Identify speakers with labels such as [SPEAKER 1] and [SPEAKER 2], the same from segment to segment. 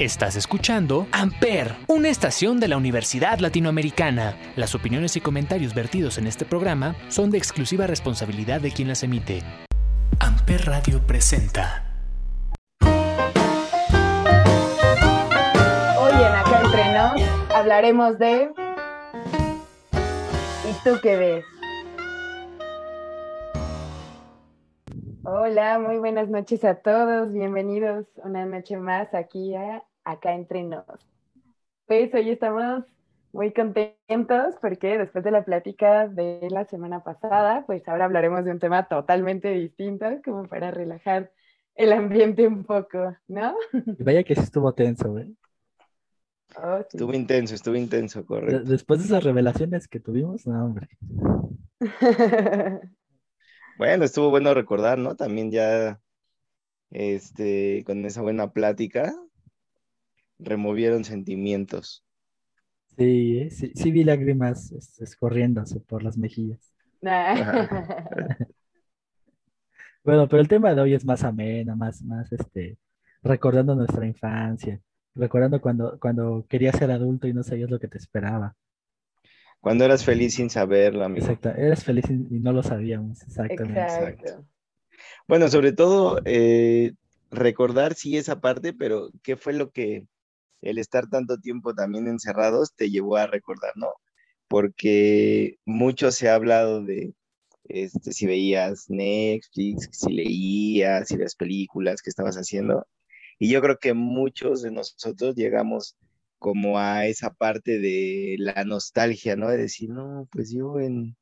[SPEAKER 1] Estás escuchando Amper, una estación de la Universidad Latinoamericana. Las opiniones y comentarios vertidos en este programa son de exclusiva responsabilidad de quien las emite. Amper Radio presenta.
[SPEAKER 2] Hoy en Acá Entre Nos hablaremos de... ¿Y tú qué ves? Hola, muy buenas noches a todos. Bienvenidos una noche más aquí a Acá Entre Nos. Pues hoy estamos muy contentos porque después de la plática de la semana pasada, pues ahora hablaremos de un tema totalmente distinto, como para relajar el ambiente un poco, ¿no?
[SPEAKER 3] Vaya que sí estuvo tenso, ¿eh?
[SPEAKER 2] Oh, sí.
[SPEAKER 4] Estuvo intenso, estuvo intenso, correcto.
[SPEAKER 3] Después de esas revelaciones que tuvimos, no, hombre.
[SPEAKER 4] Bueno, estuvo bueno recordar, ¿no? También ya, este, con esa buena plática, removieron sentimientos.
[SPEAKER 3] Sí, ¿eh? sí, sí vi lágrimas este, escorriéndose por las mejillas. Bueno, pero el tema de hoy es más ameno, más, más, este, recordando nuestra infancia, recordando cuando, cuando querías ser adulto y no sabías lo que te esperaba.
[SPEAKER 4] Cuando eras feliz sin saberlo, amigo.
[SPEAKER 3] Exacto, eres feliz y no lo sabíamos, exactamente.
[SPEAKER 2] Exacto.
[SPEAKER 4] Bueno, sobre todo, eh, recordar sí esa parte, pero ¿qué fue lo que el estar tanto tiempo también encerrados te llevó a recordar, ¿no? Porque mucho se ha hablado de este, si veías Netflix, si leías, si veías películas que estabas haciendo. Y yo creo que muchos de nosotros llegamos como a esa parte de la nostalgia, ¿no? De decir, no, pues yo en...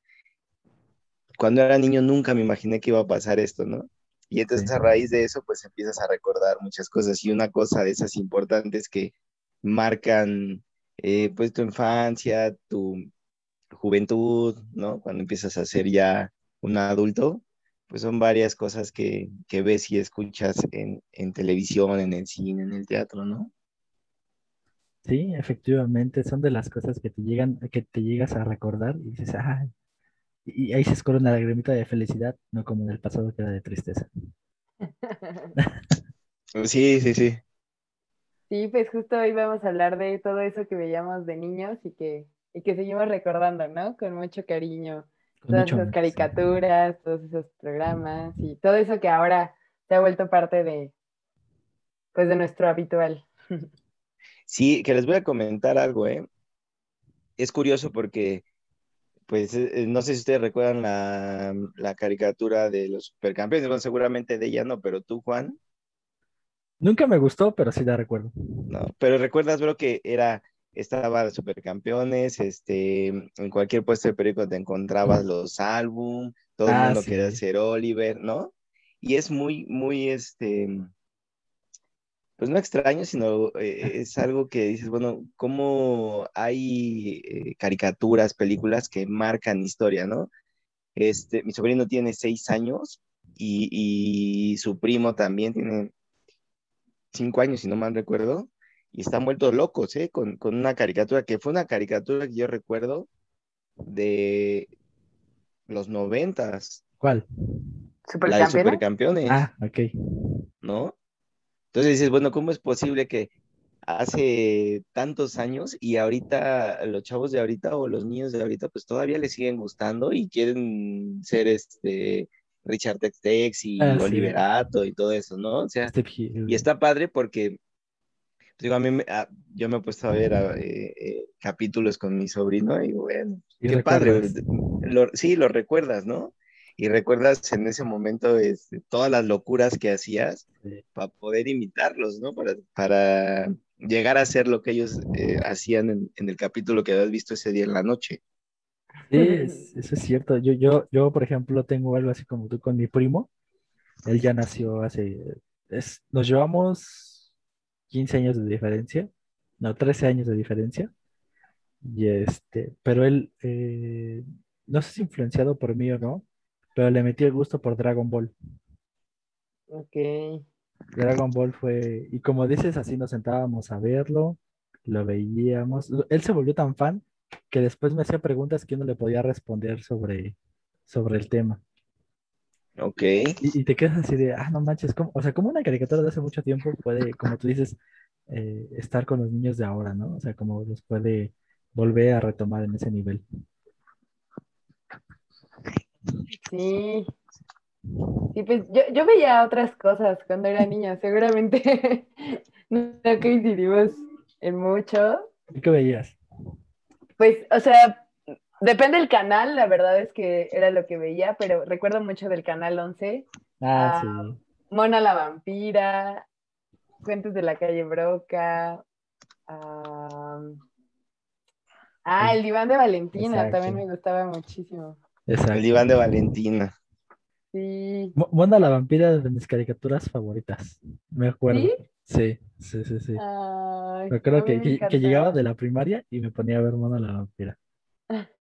[SPEAKER 4] Cuando era niño nunca me imaginé que iba a pasar esto, ¿no? Y entonces
[SPEAKER 3] Sí.
[SPEAKER 4] a raíz de eso, pues empiezas a recordar muchas cosas. Y una cosa de esas importantes que marcan, eh, pues, tu infancia, tu juventud, ¿no? Cuando empiezas a ser ya un adulto, pues son varias cosas que, que ves y escuchas en, en televisión, en el cine, en el teatro, ¿no?
[SPEAKER 3] Sí, efectivamente, son de las cosas que te llegan, que te llegas a recordar y dices, ah, y ahí se escorre una lagrimita de felicidad, no como en el pasado que era de tristeza.
[SPEAKER 4] Sí, sí, sí.
[SPEAKER 2] Sí, pues justo hoy vamos a hablar de todo eso que veíamos de niños y que, y que seguimos recordando, ¿no? Con mucho cariño.
[SPEAKER 3] Con
[SPEAKER 2] Todas
[SPEAKER 3] mucho
[SPEAKER 2] esas
[SPEAKER 3] amor, sí.
[SPEAKER 2] caricaturas, todos esos programas y todo eso que ahora se ha vuelto parte de, pues, de nuestro habitual.
[SPEAKER 4] Sí, que les voy a comentar algo, ¿eh? Es curioso porque, pues, eh, no sé si ustedes recuerdan la, la caricatura de los supercampeones, bueno, seguramente de ella no, pero tú, Juan,
[SPEAKER 3] Nunca me gustó, pero sí la recuerdo.
[SPEAKER 4] no, pero recuerdas, bro, que era, estaba supercampeones, este, en cualquier puesto de periódico te encontrabas los álbum, todo el
[SPEAKER 3] Ah,
[SPEAKER 4] mundo
[SPEAKER 3] sí.
[SPEAKER 4] quería ser Oliver, ¿no? Y es muy, muy, este, pues no extraño, sino eh, es algo que dices, bueno, cómo hay eh, caricaturas, películas que marcan historia, ¿no? Este, mi sobrino tiene seis años y, y su primo también tiene cinco años, si no mal recuerdo, y están vueltos locos, ¿eh? Con, con una caricatura que fue una caricatura que yo recuerdo de los noventas,
[SPEAKER 3] ¿Cuál?
[SPEAKER 4] la de
[SPEAKER 2] ¿Supercampeones?
[SPEAKER 4] Supercampeones.
[SPEAKER 3] Ah, ok.
[SPEAKER 4] ¿no? Entonces dices, bueno, ¿cómo es posible que hace tantos años y ahorita los chavos de ahorita o los niños de ahorita pues todavía les siguen gustando y quieren ser este Richard Tex y
[SPEAKER 3] Ah, sí.
[SPEAKER 4] Oliverato y todo eso, ¿no? O sea, y está padre porque digo, a mí me- a- yo me he puesto a ver a, eh, eh, capítulos con mi sobrino y bueno, qué padre, lo- sí, lo recuerdas, ¿no? Y recuerdas en ese momento este, todas las locuras que hacías
[SPEAKER 3] Sí.
[SPEAKER 4] para poder imitarlos, ¿no? Para, para llegar a hacer lo que ellos eh, hacían en, en el capítulo que habías visto ese día en la noche.
[SPEAKER 3] Sí, es- eso es cierto. Yo, yo, yo, por ejemplo, tengo algo así como tú con mi primo. Él ya nació hace, es, nos llevamos 15 años de diferencia, no, 13 años de diferencia. Y este, pero él, eh, no sé si influenciado por mí o no, pero le metí el gusto por Dragon Ball.
[SPEAKER 2] Ok.
[SPEAKER 3] Dragon Ball fue, y como dices, así nos sentábamos a verlo, lo veíamos. Él se volvió tan fan que después me hacía preguntas que yo no le podía responder sobre, sobre el tema.
[SPEAKER 4] Ok.
[SPEAKER 3] Y, y te quedas así de, ah, no manches, ¿cómo? O sea, como una caricatura de hace mucho tiempo puede, como tú dices, eh, estar con los niños de ahora, ¿no? O sea, como los puede volver a retomar en ese nivel.
[SPEAKER 2] Sí. Sí, pues yo, yo veía otras cosas cuando era niña, seguramente no coincidimos en mucho.
[SPEAKER 3] ¿Y qué veías?
[SPEAKER 2] Pues, o sea, depende del canal, la verdad es que era lo que veía, pero recuerdo mucho del canal 11.
[SPEAKER 3] Ah,
[SPEAKER 2] Ah,
[SPEAKER 3] sí.
[SPEAKER 2] Mona la vampira, Cuentos de la calle Broca. ah, ah, el diván de Valentina,
[SPEAKER 3] Exacto.
[SPEAKER 2] también me gustaba muchísimo.
[SPEAKER 3] Exacto.
[SPEAKER 4] El diván de Valentina.
[SPEAKER 2] Sí.
[SPEAKER 3] Mona la vampira de mis caricaturas favoritas. Me acuerdo.
[SPEAKER 2] ¿Sí?
[SPEAKER 3] Sí, sí, sí, sí.
[SPEAKER 2] Ay,
[SPEAKER 3] Me acuerdo que,
[SPEAKER 2] me
[SPEAKER 3] que- que
[SPEAKER 2] encantaba.
[SPEAKER 3] llegaba de la primaria y me ponía a ver Mona la vampira.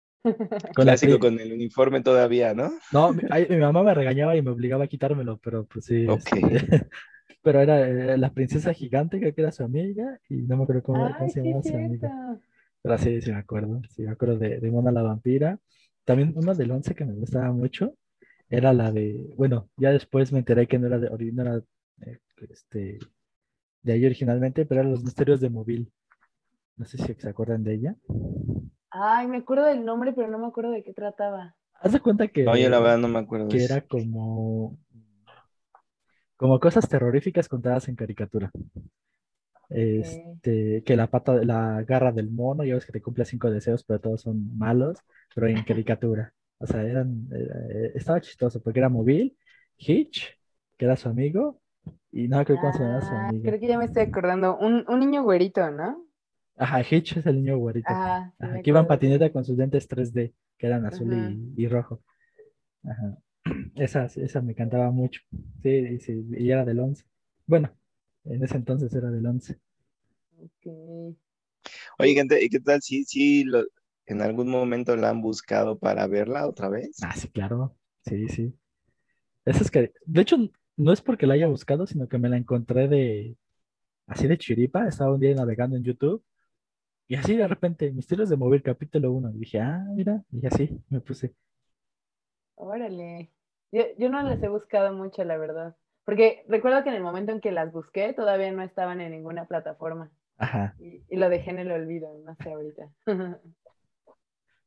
[SPEAKER 3] Con
[SPEAKER 4] Clásico con el uniforme todavía, ¿no?
[SPEAKER 3] No, mi, mamá me regañaba y me obligaba a quitármelo, pero pues sí.
[SPEAKER 4] Ok.
[SPEAKER 3] este, Pero era eh, la princesa gigante, creo que era su amiga, y no me acuerdo cómo, cómo
[SPEAKER 2] Ay,
[SPEAKER 3] se
[SPEAKER 2] sí,
[SPEAKER 3] llamaba
[SPEAKER 2] es
[SPEAKER 3] su amiga.
[SPEAKER 2] cierto.
[SPEAKER 3] Pero sí, sí me acuerdo. Sí, me acuerdo de, de Mona la vampira. También una del 11 que me gustaba mucho era la de, bueno, ya después me enteré que no era de, ori- no era, eh, este, de ahí originalmente, pero eran los misterios de móvil. No sé si se acuerdan de ella.
[SPEAKER 2] Ay, me acuerdo del nombre, pero no me acuerdo de qué trataba.
[SPEAKER 3] Haz de cuenta que,
[SPEAKER 4] No, yo la verdad no me acuerdo
[SPEAKER 3] que
[SPEAKER 4] eso.
[SPEAKER 3] era como, como cosas terroríficas contadas en caricatura. Este, que la pata, la garra del mono, ya ves que te cumple cinco deseos, pero todos son malos, pero en caricatura. O sea, eran, eh, estaba chistoso porque era móvil, Hitch, que era su amigo, y no creo se llamaba su
[SPEAKER 2] Ah,
[SPEAKER 3] amigo.
[SPEAKER 2] creo que ya me estoy acordando. Un, un niño güerito, ¿no?
[SPEAKER 3] Ajá, Hitch es el niño güerito.
[SPEAKER 2] Ah, sí
[SPEAKER 3] Ajá, que iba en patineta con sus lentes 3D, que eran azul
[SPEAKER 2] Ajá.
[SPEAKER 3] y, y rojo. Ajá. Esa, esa me encantaba mucho. Sí, sí, y era del 11. Bueno, en ese entonces era del 11.
[SPEAKER 2] Ok.
[SPEAKER 4] Oye, gente, ¿y qué tal si, si lo- en algún momento la han buscado para verla otra vez?
[SPEAKER 3] Ah, sí, claro. Sí, sí. Esa es que, de hecho, no es porque la haya buscado, sino que me la encontré de, así de chiripa. Estaba un día navegando en YouTube y así de repente, Misterios de Móvil, capítulo 1. Y dije, ah, mira, y así me puse.
[SPEAKER 2] Órale. Yo, yo no las he buscado mucho, la verdad. Porque recuerdo que en el momento en que las busqué, todavía no estaban en ninguna plataforma.
[SPEAKER 3] Ajá.
[SPEAKER 2] Y, y lo dejé en el olvido, no sé ahorita.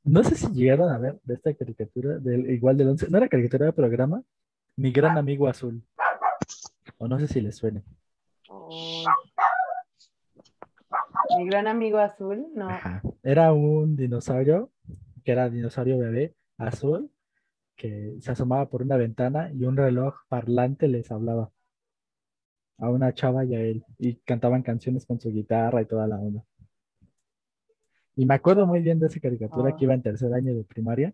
[SPEAKER 3] No sé si llegaron a ver de esta caricatura, del, igual del 11. No era caricatura de programa, Mi Gran Amigo Azul. O no sé si les suene.
[SPEAKER 2] Mi gran amigo azul, no.
[SPEAKER 3] Ajá. Era un dinosaurio, que era dinosaurio bebé, azul, que se asomaba por una ventana y un reloj parlante les hablaba a una chava y a él. Y cantaban canciones con su guitarra y toda la onda. Y me acuerdo muy bien de esa caricatura
[SPEAKER 2] Ah.
[SPEAKER 3] que iba en tercer año de primaria,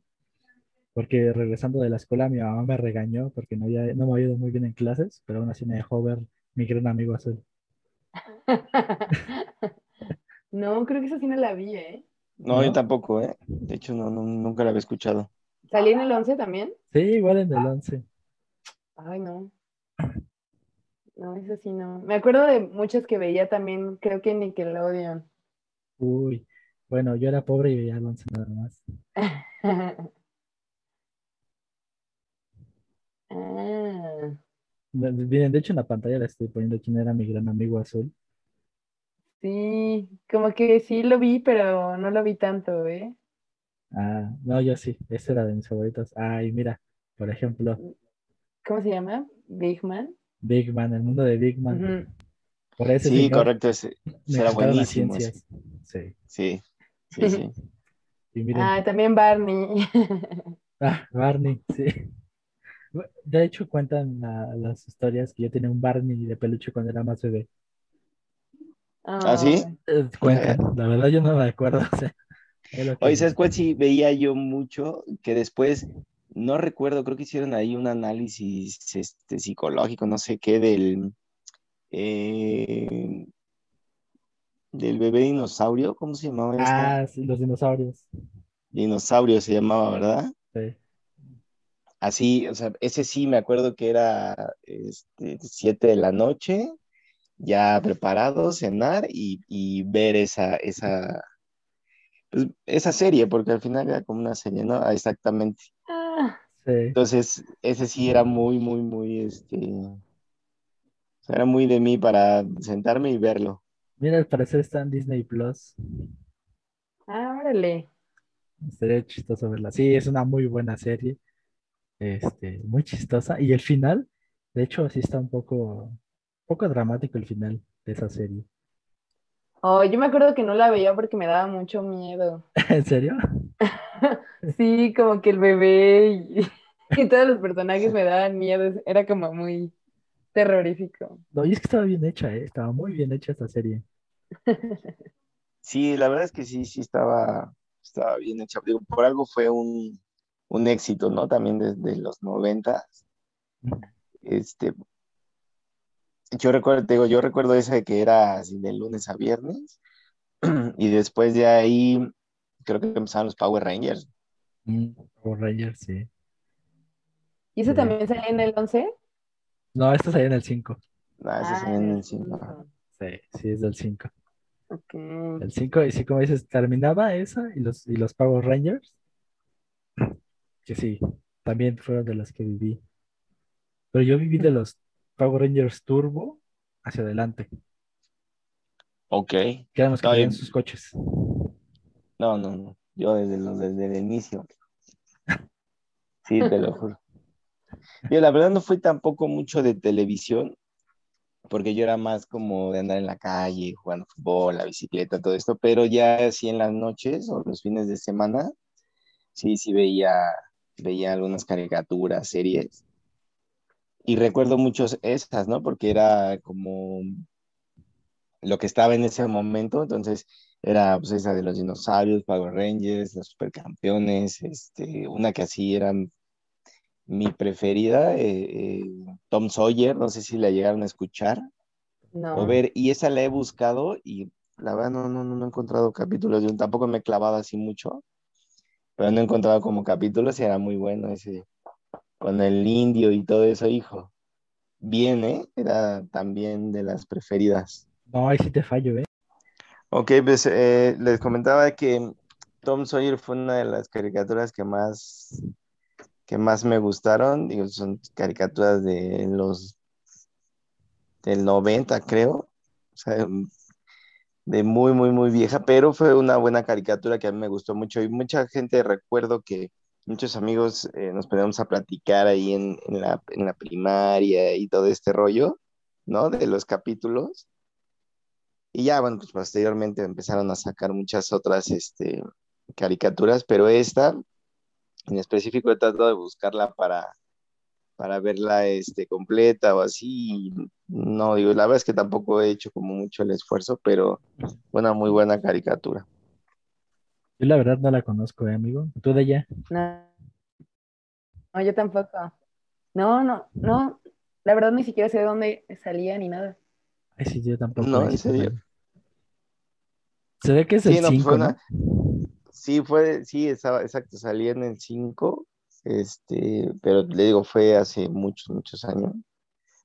[SPEAKER 3] porque regresando de la escuela mi mamá me regañó porque no, había, no me había ido muy bien en clases, pero aún así me dejó ver mi gran amigo azul.
[SPEAKER 2] No, creo que esa sí no la vi, ¿eh?
[SPEAKER 4] No,
[SPEAKER 3] ¿No?
[SPEAKER 4] yo tampoco, ¿eh? De hecho, no, no, nunca la había escuchado.
[SPEAKER 2] ¿Salí en el 11 también?
[SPEAKER 3] Sí, igual en el 11.
[SPEAKER 2] Ay, no. No, eso sí no. Me acuerdo de muchas que veía también, creo que Nickelodeon.
[SPEAKER 3] Uy, bueno, yo era pobre y veía el 11 nada más.
[SPEAKER 2] Ah,
[SPEAKER 3] Miren, de hecho en la pantalla le estoy poniendo quién era mi gran amigo azul.
[SPEAKER 2] sí, como que sí lo vi, pero no lo vi tanto, ¿eh?
[SPEAKER 3] Ah, no, yo sí, ese era de mis favoritos. Ay, mira, por ejemplo,
[SPEAKER 2] ¿Cómo se llama? Big Man.
[SPEAKER 3] Big Man, el mundo de Big Man. Por ese
[SPEAKER 4] Sí,
[SPEAKER 3] señor
[SPEAKER 4] correcto, ese,
[SPEAKER 3] las
[SPEAKER 4] buenísimo. ese.
[SPEAKER 3] Sí,
[SPEAKER 4] Sí, sí, sí.
[SPEAKER 3] y miren,
[SPEAKER 2] Ah, también Barney.
[SPEAKER 3] ah, Barney, sí. De hecho, cuentan la- las historias que yo tenía un Barney de peluche cuando era más bebé.
[SPEAKER 4] ¿Ah, sí?
[SPEAKER 3] Eh, Cuentan, la verdad yo no me acuerdo. o sea,
[SPEAKER 4] Oye, ¿sabes cuál sí veía yo mucho? Que después, no recuerdo, creo que hicieron ahí un análisis este, psicológico, no sé qué, del, eh, del bebé dinosaurio, ¿cómo se llamaba este?
[SPEAKER 3] Ah, sí, los dinosaurios.
[SPEAKER 4] Dinosaurio se llamaba, ¿verdad?
[SPEAKER 3] Sí.
[SPEAKER 4] Así, o sea, ese sí me acuerdo que era este, 7 de la noche, ya preparado, cenar y, y ver esa, esa, pues, esa serie, porque al final era como una serie, ¿no? Ah, Exactamente.
[SPEAKER 2] ah,
[SPEAKER 3] Sí.
[SPEAKER 4] Entonces, ese sí era muy, muy, muy, este, o sea, era muy de mí para sentarme y verlo.
[SPEAKER 3] Mira, al parecer está en Disney Plus.
[SPEAKER 2] Ah, órale.
[SPEAKER 3] Sería chistoso verla. Sí, es una muy buena serie. Este, muy chistosa. Y el final, de hecho, sí está un poco, un poco dramático el final de esa serie.
[SPEAKER 2] Oh, yo me acuerdo que no la veía porque me daba mucho miedo.
[SPEAKER 3] ¿En serio?
[SPEAKER 2] Sí, como que el bebé y, y todos los personajes me daban miedo. Era como muy terrorífico.
[SPEAKER 3] No, y es que estaba bien hecha, ¿eh? Estaba muy bien hecha esta serie.
[SPEAKER 4] Sí, la verdad es que sí, sí estaba, estaba bien hecha. Digo, por algo fue un, un éxito, ¿no? También desde los 90. Este, yo recuerdo, te digo, yo recuerdo esa de que era así de lunes a viernes. Y después de ahí, creo que empezaron los Power Rangers.
[SPEAKER 3] Mm, Power Rangers, sí.
[SPEAKER 2] ¿Y eso
[SPEAKER 3] Sí.
[SPEAKER 2] también salía en el 11?
[SPEAKER 3] No, esta salía en el 5.
[SPEAKER 4] Ah, ese
[SPEAKER 2] Ah,
[SPEAKER 4] salía en el
[SPEAKER 2] el
[SPEAKER 4] cinco.
[SPEAKER 2] 5.
[SPEAKER 3] Sí, sí, es del 5.
[SPEAKER 2] Ok.
[SPEAKER 3] El 5, y sí, como dices, terminaba esa y los, y los Power Rangers. Que sí, también fueron de las que viví. Pero yo viví de los Power Rangers Turbo hacia adelante,
[SPEAKER 4] Ok.
[SPEAKER 3] que eran los que
[SPEAKER 4] yo-
[SPEAKER 3] sus coches.
[SPEAKER 4] No, no, no. Yo desde, los- desde el inicio. Sí, te lo juro. Yo la verdad no fui tampoco mucho de televisión, porque yo era más como de andar en la calle, jugando fútbol, la bicicleta, todo esto, pero ya así en las noches o los fines de semana, sí, sí veía, veía algunas caricaturas, series. Y recuerdo muchos esas, ¿no? Porque era como lo que estaba en ese momento, entonces era pues esa de los dinosaurios, Power Rangers, los supercampeones, este, una que así era mi preferida, eh, eh, Tom Sawyer, no sé si la llegaron a escuchar
[SPEAKER 2] No.
[SPEAKER 4] o ver, y esa la he buscado y la verdad no, no, no he encontrado capítulos, yo tampoco me he clavado así mucho, pero no he encontrado como capítulos y era muy bueno ese, con el indio y todo eso, hijo. Bien, ¿eh? Era también de las preferidas.
[SPEAKER 3] No, ahí sí te fallo, ¿eh?
[SPEAKER 4] Ok, pues eh, les comentaba que Tom Sawyer fue una de las caricaturas que más, que más me gustaron. Digo, son caricaturas de los del 90, creo. O sea, de muy, muy, muy vieja, pero fue una buena caricatura que a mí me gustó mucho. Y mucha gente recuerdo que muchos amigos eh, nos poníamos a platicar ahí en, en la, en la primaria y todo este rollo, ¿no? De los capítulos. Y ya, bueno, pues posteriormente empezaron a sacar muchas otras este, caricaturas, pero esta en específico he tratado de buscarla para, para verla este, completa o así. No, digo, la verdad es que tampoco he hecho como mucho el esfuerzo, pero una muy buena caricatura.
[SPEAKER 3] Yo la verdad no la conozco, ¿eh, amigo? ¿Tú de allá?
[SPEAKER 2] No. No, yo tampoco. No, no, no. La verdad ni siquiera sé de dónde salía ni nada.
[SPEAKER 3] Ay, sí, yo tampoco.
[SPEAKER 4] No,
[SPEAKER 3] ahí
[SPEAKER 4] ¿en serio?
[SPEAKER 3] Se ve que es
[SPEAKER 4] Sí,
[SPEAKER 3] el
[SPEAKER 4] no, pues
[SPEAKER 3] 5,
[SPEAKER 4] fue
[SPEAKER 3] ¿no?
[SPEAKER 4] una- Sí, fue, sí, estaba, exacto, salía en el 5, este, pero le digo, fue hace muchos, muchos años,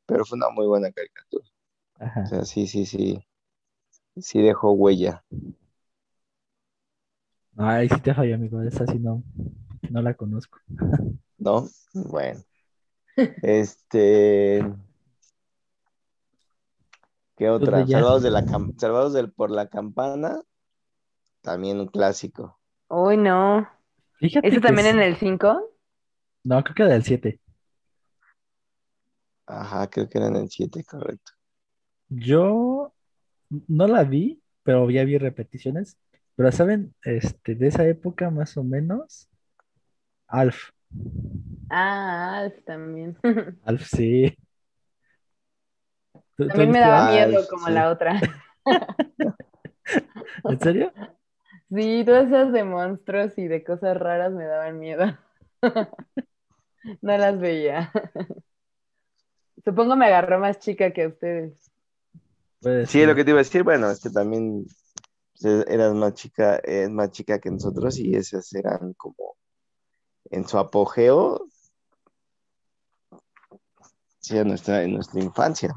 [SPEAKER 4] pero fue una muy buena caricatura. O
[SPEAKER 3] Ajá.
[SPEAKER 4] sea, sí, sí, sí, sí dejó huella.
[SPEAKER 3] Ahí sí te fallo, amigo. Esa sí no, no la conozco.
[SPEAKER 4] ¿no? Bueno, este, ¿qué otra?
[SPEAKER 3] Pues.
[SPEAKER 4] Salvados de la cam- Salvados del, por la campana, también un clásico.
[SPEAKER 2] Uy, no.
[SPEAKER 3] Fíjate
[SPEAKER 2] ¿Ese
[SPEAKER 3] que
[SPEAKER 2] también
[SPEAKER 3] sí.
[SPEAKER 2] en el 5?
[SPEAKER 3] No, creo que del 7.
[SPEAKER 4] Ajá, creo que era en el 7, correcto.
[SPEAKER 3] Yo no la vi, pero ya vi repeticiones. Pero, ¿saben? Este, de esa época más o menos, Alf.
[SPEAKER 2] Ah, Alf también.
[SPEAKER 3] Alf, sí. ¿Tú- tú
[SPEAKER 2] También me daba
[SPEAKER 3] Alf?
[SPEAKER 2] Miedo como
[SPEAKER 4] sí.
[SPEAKER 2] la otra.
[SPEAKER 3] ¿En serio?
[SPEAKER 2] Sí, todas esas de monstruos y de cosas raras me daban miedo. No las veía. Supongo me agarró más chica que a ustedes.
[SPEAKER 4] Sí, lo que te iba a decir, bueno, es que también eras más chica, es más chica que nosotros y esas eran como en su apogeo, sí, en nuestra, en nuestra infancia.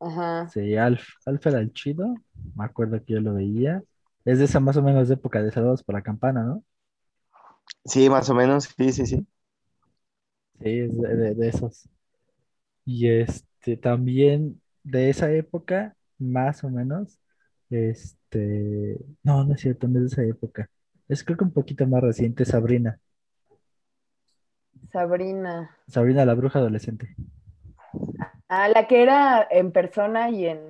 [SPEAKER 2] Ajá.
[SPEAKER 3] Sí, Alf. Alf era el chido. Me acuerdo que yo lo veía. Es de esa más o menos época de Saludos por la Campana, ¿no?
[SPEAKER 4] Sí, más o menos, sí, sí, sí.
[SPEAKER 3] Sí, es de, de- de esos. Y este también de esa época, más o menos, Este, no, no es cierto, no es de esa época. Es creo que un poquito más reciente, Sabrina.
[SPEAKER 2] Sabrina.
[SPEAKER 3] Sabrina la bruja adolescente.
[SPEAKER 2] Ah, la que era en persona y en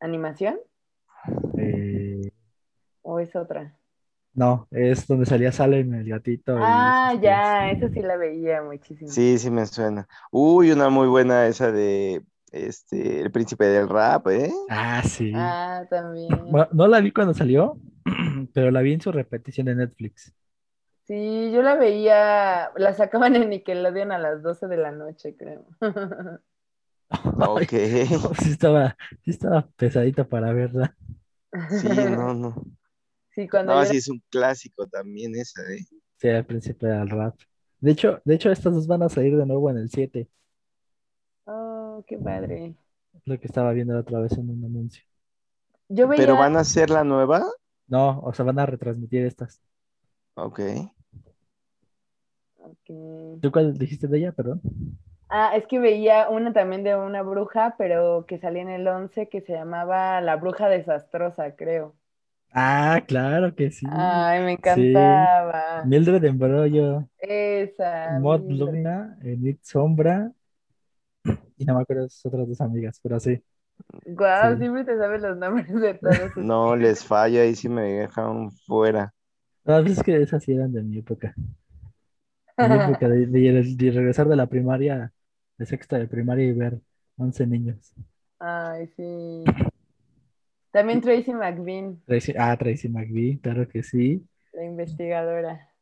[SPEAKER 2] animación.
[SPEAKER 3] Eh,
[SPEAKER 2] ¿O es otra?
[SPEAKER 3] no, es donde salía Salem, el gatito.
[SPEAKER 2] Ah, ya, esa sí la veía muchísimo.
[SPEAKER 4] Sí, sí me suena. Uy, una muy buena esa de este, El Príncipe del Rap, ¿eh?
[SPEAKER 3] Ah, sí.
[SPEAKER 2] Ah, también.
[SPEAKER 3] Bueno, no la vi cuando salió, pero la vi en su repetición de Netflix.
[SPEAKER 2] Sí, yo la veía, la sacaban en Nickelodeon a las 12 de la noche, creo.
[SPEAKER 4] Ok.
[SPEAKER 3] No, sí estaba, sí estaba pesadita para verla.
[SPEAKER 4] Sí, no, no.
[SPEAKER 2] Sí, cuando
[SPEAKER 4] No,
[SPEAKER 2] yo
[SPEAKER 4] sí es un clásico también esa, ¿eh?
[SPEAKER 3] Sí, al principio del rap. De hecho, de hecho, estas dos van a salir de nuevo en el 7.
[SPEAKER 2] Oh, qué padre.
[SPEAKER 3] Lo que estaba viendo la otra vez en un anuncio.
[SPEAKER 2] Yo veía,
[SPEAKER 4] ¿Pero van a ser la nueva?
[SPEAKER 3] No, o sea, van a retransmitir estas.
[SPEAKER 4] Ok.
[SPEAKER 2] Ok.
[SPEAKER 3] ¿Tú cuál dijiste de ella, perdón?
[SPEAKER 2] Ah, es que veía una también de una bruja, pero que salía en el 11 que se llamaba La Bruja Desastrosa, creo.
[SPEAKER 3] Ah, claro que sí.
[SPEAKER 2] Ay, me encantaba.
[SPEAKER 3] Mildred Embrollo,
[SPEAKER 2] Esa. Mildred.
[SPEAKER 3] Luna, Enid Sombra y no me acuerdo de sus otras dos amigas, pero sí.
[SPEAKER 2] Guau,
[SPEAKER 3] Sí.
[SPEAKER 2] siempre te sabes los nombres de todos.
[SPEAKER 4] No les falla, ahí sí me dejaron fuera.
[SPEAKER 3] No, pues es que esas sí eran de mi época. De mi época de, de- de regresar de la primaria, de sexta de primaria y ver 11 niños.
[SPEAKER 2] Ay, sí. También Tracy McBean,
[SPEAKER 3] Tracy- ah, Tracy McBee, claro que sí.
[SPEAKER 2] la investigadora.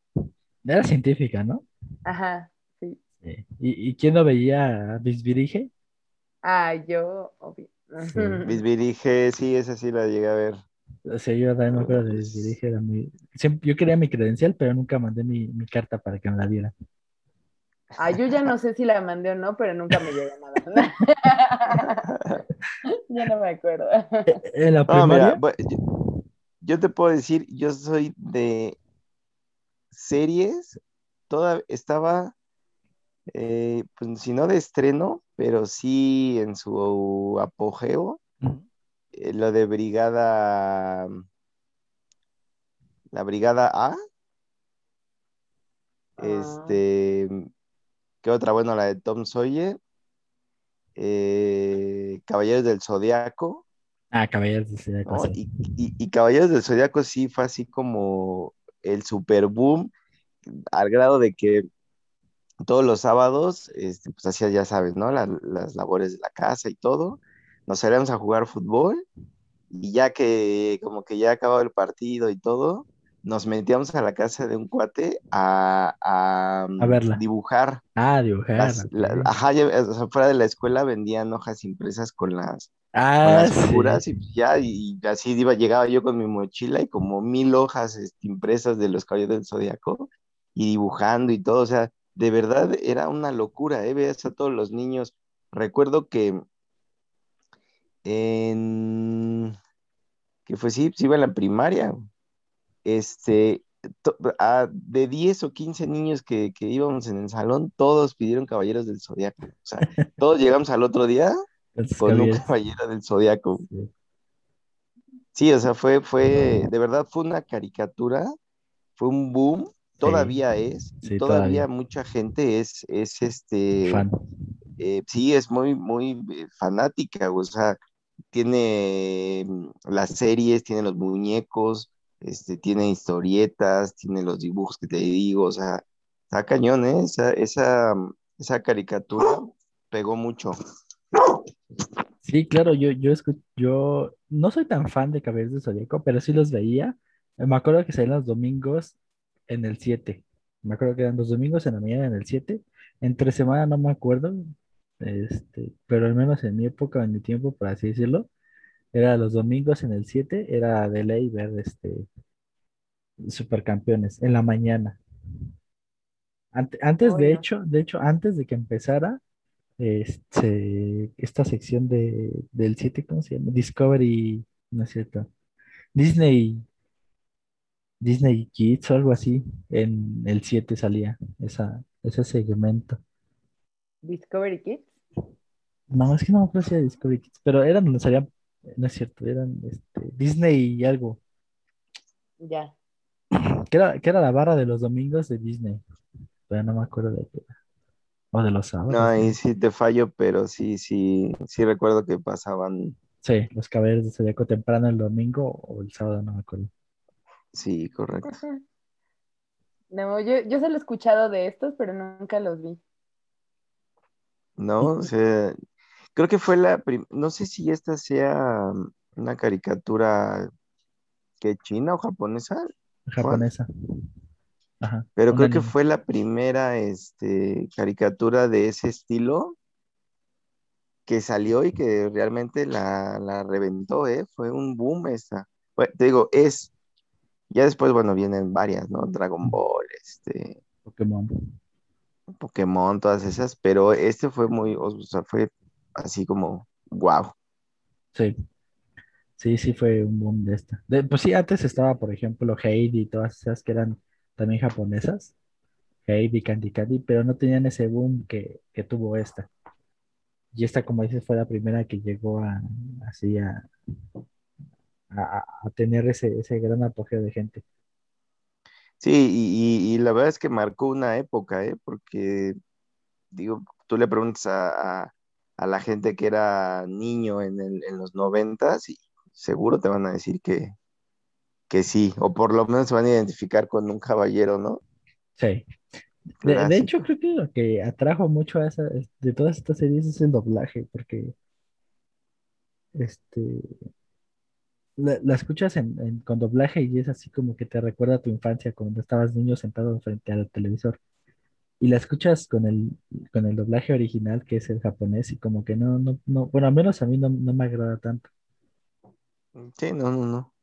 [SPEAKER 3] Era científica, ¿no?
[SPEAKER 2] Ajá, sí.
[SPEAKER 3] Sí. ¿Y, y quién no veía a Bisbirige?
[SPEAKER 2] Ah, yo, obvio.
[SPEAKER 3] Sí.
[SPEAKER 4] Bisbirige, sí, esa sí la llegué a ver.
[SPEAKER 3] O sea, yo también me acuerdo de Bisbirige, era muy... siempre- yo quería mi credencial, pero nunca mandé mi, mi carta para que me la dieran.
[SPEAKER 2] Ah, yo ya no sé si la mandé o no, pero nunca me llegó nada. Ya no me acuerdo.
[SPEAKER 3] En la
[SPEAKER 4] No, mira,
[SPEAKER 3] primaria,
[SPEAKER 4] yo, yo te puedo decir, yo soy de series, toda estaba, eh, pues si no de estreno, pero sí en su apogeo, eh, lo de Brigada, la Brigada A, este, ¿qué otra? Bueno, la de Tom Sawyer, eh, Caballeros del Zodiaco.
[SPEAKER 3] ah, Caballeros del Zodiaco,
[SPEAKER 4] ¿no?
[SPEAKER 3] sí.
[SPEAKER 4] Y, y- y Caballeros del Zodiaco sí fue así como el super boom, al grado de que todos los sábados, este, pues hacía, ya sabes, ¿no? La- las labores de la casa y todo. Nos salíamos a jugar fútbol y ya que como que ya acababa el partido y todo, nos metíamos a la casa de un cuate a, a,
[SPEAKER 3] A verla.
[SPEAKER 4] dibujar.
[SPEAKER 3] Ah, dibujar.
[SPEAKER 4] Las-
[SPEAKER 3] ok.
[SPEAKER 4] la- ajá, ya, o sea, fuera de la escuela vendían hojas impresas con las con
[SPEAKER 3] Ah,
[SPEAKER 4] las
[SPEAKER 3] sí.
[SPEAKER 4] figuras y pues ya, y así iba, llegaba yo con mi mochila y como mil hojas este, impresas de los caballeros del Zodiaco y dibujando y todo, o sea, de verdad era una locura, ¿eh? Veías a todos los niños. Recuerdo que en, que fue, sí, sí iba en la primaria, este, to- a- de 10 o 15 niños que, que íbamos en el salón, todos pidieron caballeros del Zodiaco, o sea, todos llegamos al otro día
[SPEAKER 3] Con
[SPEAKER 4] un caballero del Zodiaco.
[SPEAKER 3] Sí.
[SPEAKER 4] Sí, o sea, fue, fue, de verdad fue una caricatura, fue un boom, todavía es, y
[SPEAKER 3] Sí,
[SPEAKER 4] todavía
[SPEAKER 3] todavía.
[SPEAKER 4] mucha gente es, es este,
[SPEAKER 3] Fan.
[SPEAKER 4] eh, sí, es muy, muy eh, fanática, o sea, tiene mm, las series, tiene los muñecos, este, tiene historietas, tiene los dibujos que te digo, o sea, está cañón, ¿eh? Esa, esa, esa caricatura pegó mucho.
[SPEAKER 3] Sí, claro, yo, yo, escu- yo no soy tan fan de Caballeros del Zodíaco, pero sí los veía. Me acuerdo que salían los domingos en el 7. Me acuerdo que eran los domingos en la mañana en el 7. Entre semana no me acuerdo, este, pero al menos en mi época, en mi tiempo, por así decirlo, era los domingos en el 7, era de ley ver este Supercampeones en la mañana. Ante- antes, de hecho, de hecho, antes de que empezara este, esta sección de, del 7, ¿cómo se llama? Discovery, no es cierto. Disney, Disney Kids o algo así. En el 7 salía esa, ese segmento.
[SPEAKER 2] Discovery Kids.
[SPEAKER 3] No, es que no me acuerdo si era Discovery Kids, pero eran donde salían, no es cierto, eran este, este, Disney y algo.
[SPEAKER 2] Ya.
[SPEAKER 3] Que era, que era la barra de los domingos de Disney. Pero no me acuerdo de qué era. O de los sábados.
[SPEAKER 4] No, ahí sí te fallo, pero sí, sí, sí recuerdo que pasaban.
[SPEAKER 3] Sí, los caballeros de Zodíaco temprano el domingo o el sábado, no me acuerdo.
[SPEAKER 4] Sí, correcto.
[SPEAKER 2] No, yo, yo solo he escuchado de estos, pero nunca los vi.
[SPEAKER 4] No, o sea, creo que fue la no sé si esta sea una caricatura que china o japonesa,
[SPEAKER 3] Japonesa. Ajá.
[SPEAKER 4] pero creo que fue la primera este, caricatura de ese estilo que salió y que realmente la, la reventó, ¿eh? Fue un boom esta. Bueno, te digo, es, ya después, bueno, vienen varias, ¿no? Dragon Ball, este,
[SPEAKER 3] Pokémon.
[SPEAKER 4] Pokémon, todas esas, pero este fue muy, o sea, fue así como, wow.
[SPEAKER 3] Sí. Sí, sí fue un boom de esta. De- pues sí, antes estaba, por ejemplo, Heidi y todas esas que eran también japonesas. Heidi, Candy Candy, pero no tenían ese boom que, que tuvo esta. Y esta, como dices, fue la primera que llegó a, así a, a, a tener ese, ese gran apogeo de gente.
[SPEAKER 4] Sí, y, y- y la verdad es que marcó una época, ¿eh? Porque, digo, tú le preguntas a, a- a la gente que era niño en, el- en los noventas y seguro te van a decir que, que sí, o por lo menos se van a identificar con un caballero, ¿no?
[SPEAKER 3] Sí. De, de hecho, creo que lo que atrajo mucho a esa, de todas estas series es el doblaje, porque este, la, la escuchas en, en- con doblaje y es así como que te recuerda a tu infancia cuando estabas niño sentado frente al televisor. Y la escuchas con el, con el doblaje original, que es el japonés, y como que no, no, no, bueno, al menos a mí no, no me agrada tanto.
[SPEAKER 4] Sí, no, no, no.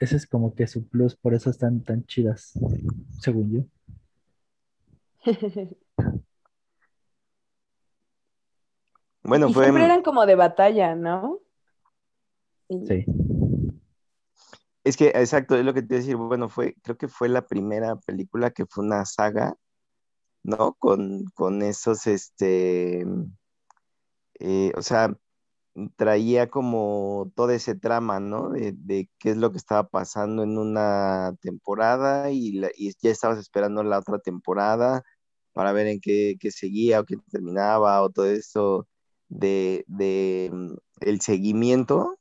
[SPEAKER 3] Ese es como que su plus, por eso están tan chidas, según yo.
[SPEAKER 4] Bueno,
[SPEAKER 2] y
[SPEAKER 4] fue,
[SPEAKER 2] siempre eran como de batalla, ¿no?
[SPEAKER 3] Sí.
[SPEAKER 4] es que, exacto, es lo que te iba a decir, bueno, fue, creo que fue la primera película que fue una saga, ¿no? Con, con esos, este, eh, o sea, traía como todo ese trama, ¿no? De, de qué es lo que estaba pasando en una temporada y, la- y ya estabas esperando la otra temporada para ver en qué, qué seguía o qué terminaba o todo eso de, de mm, el seguimiento.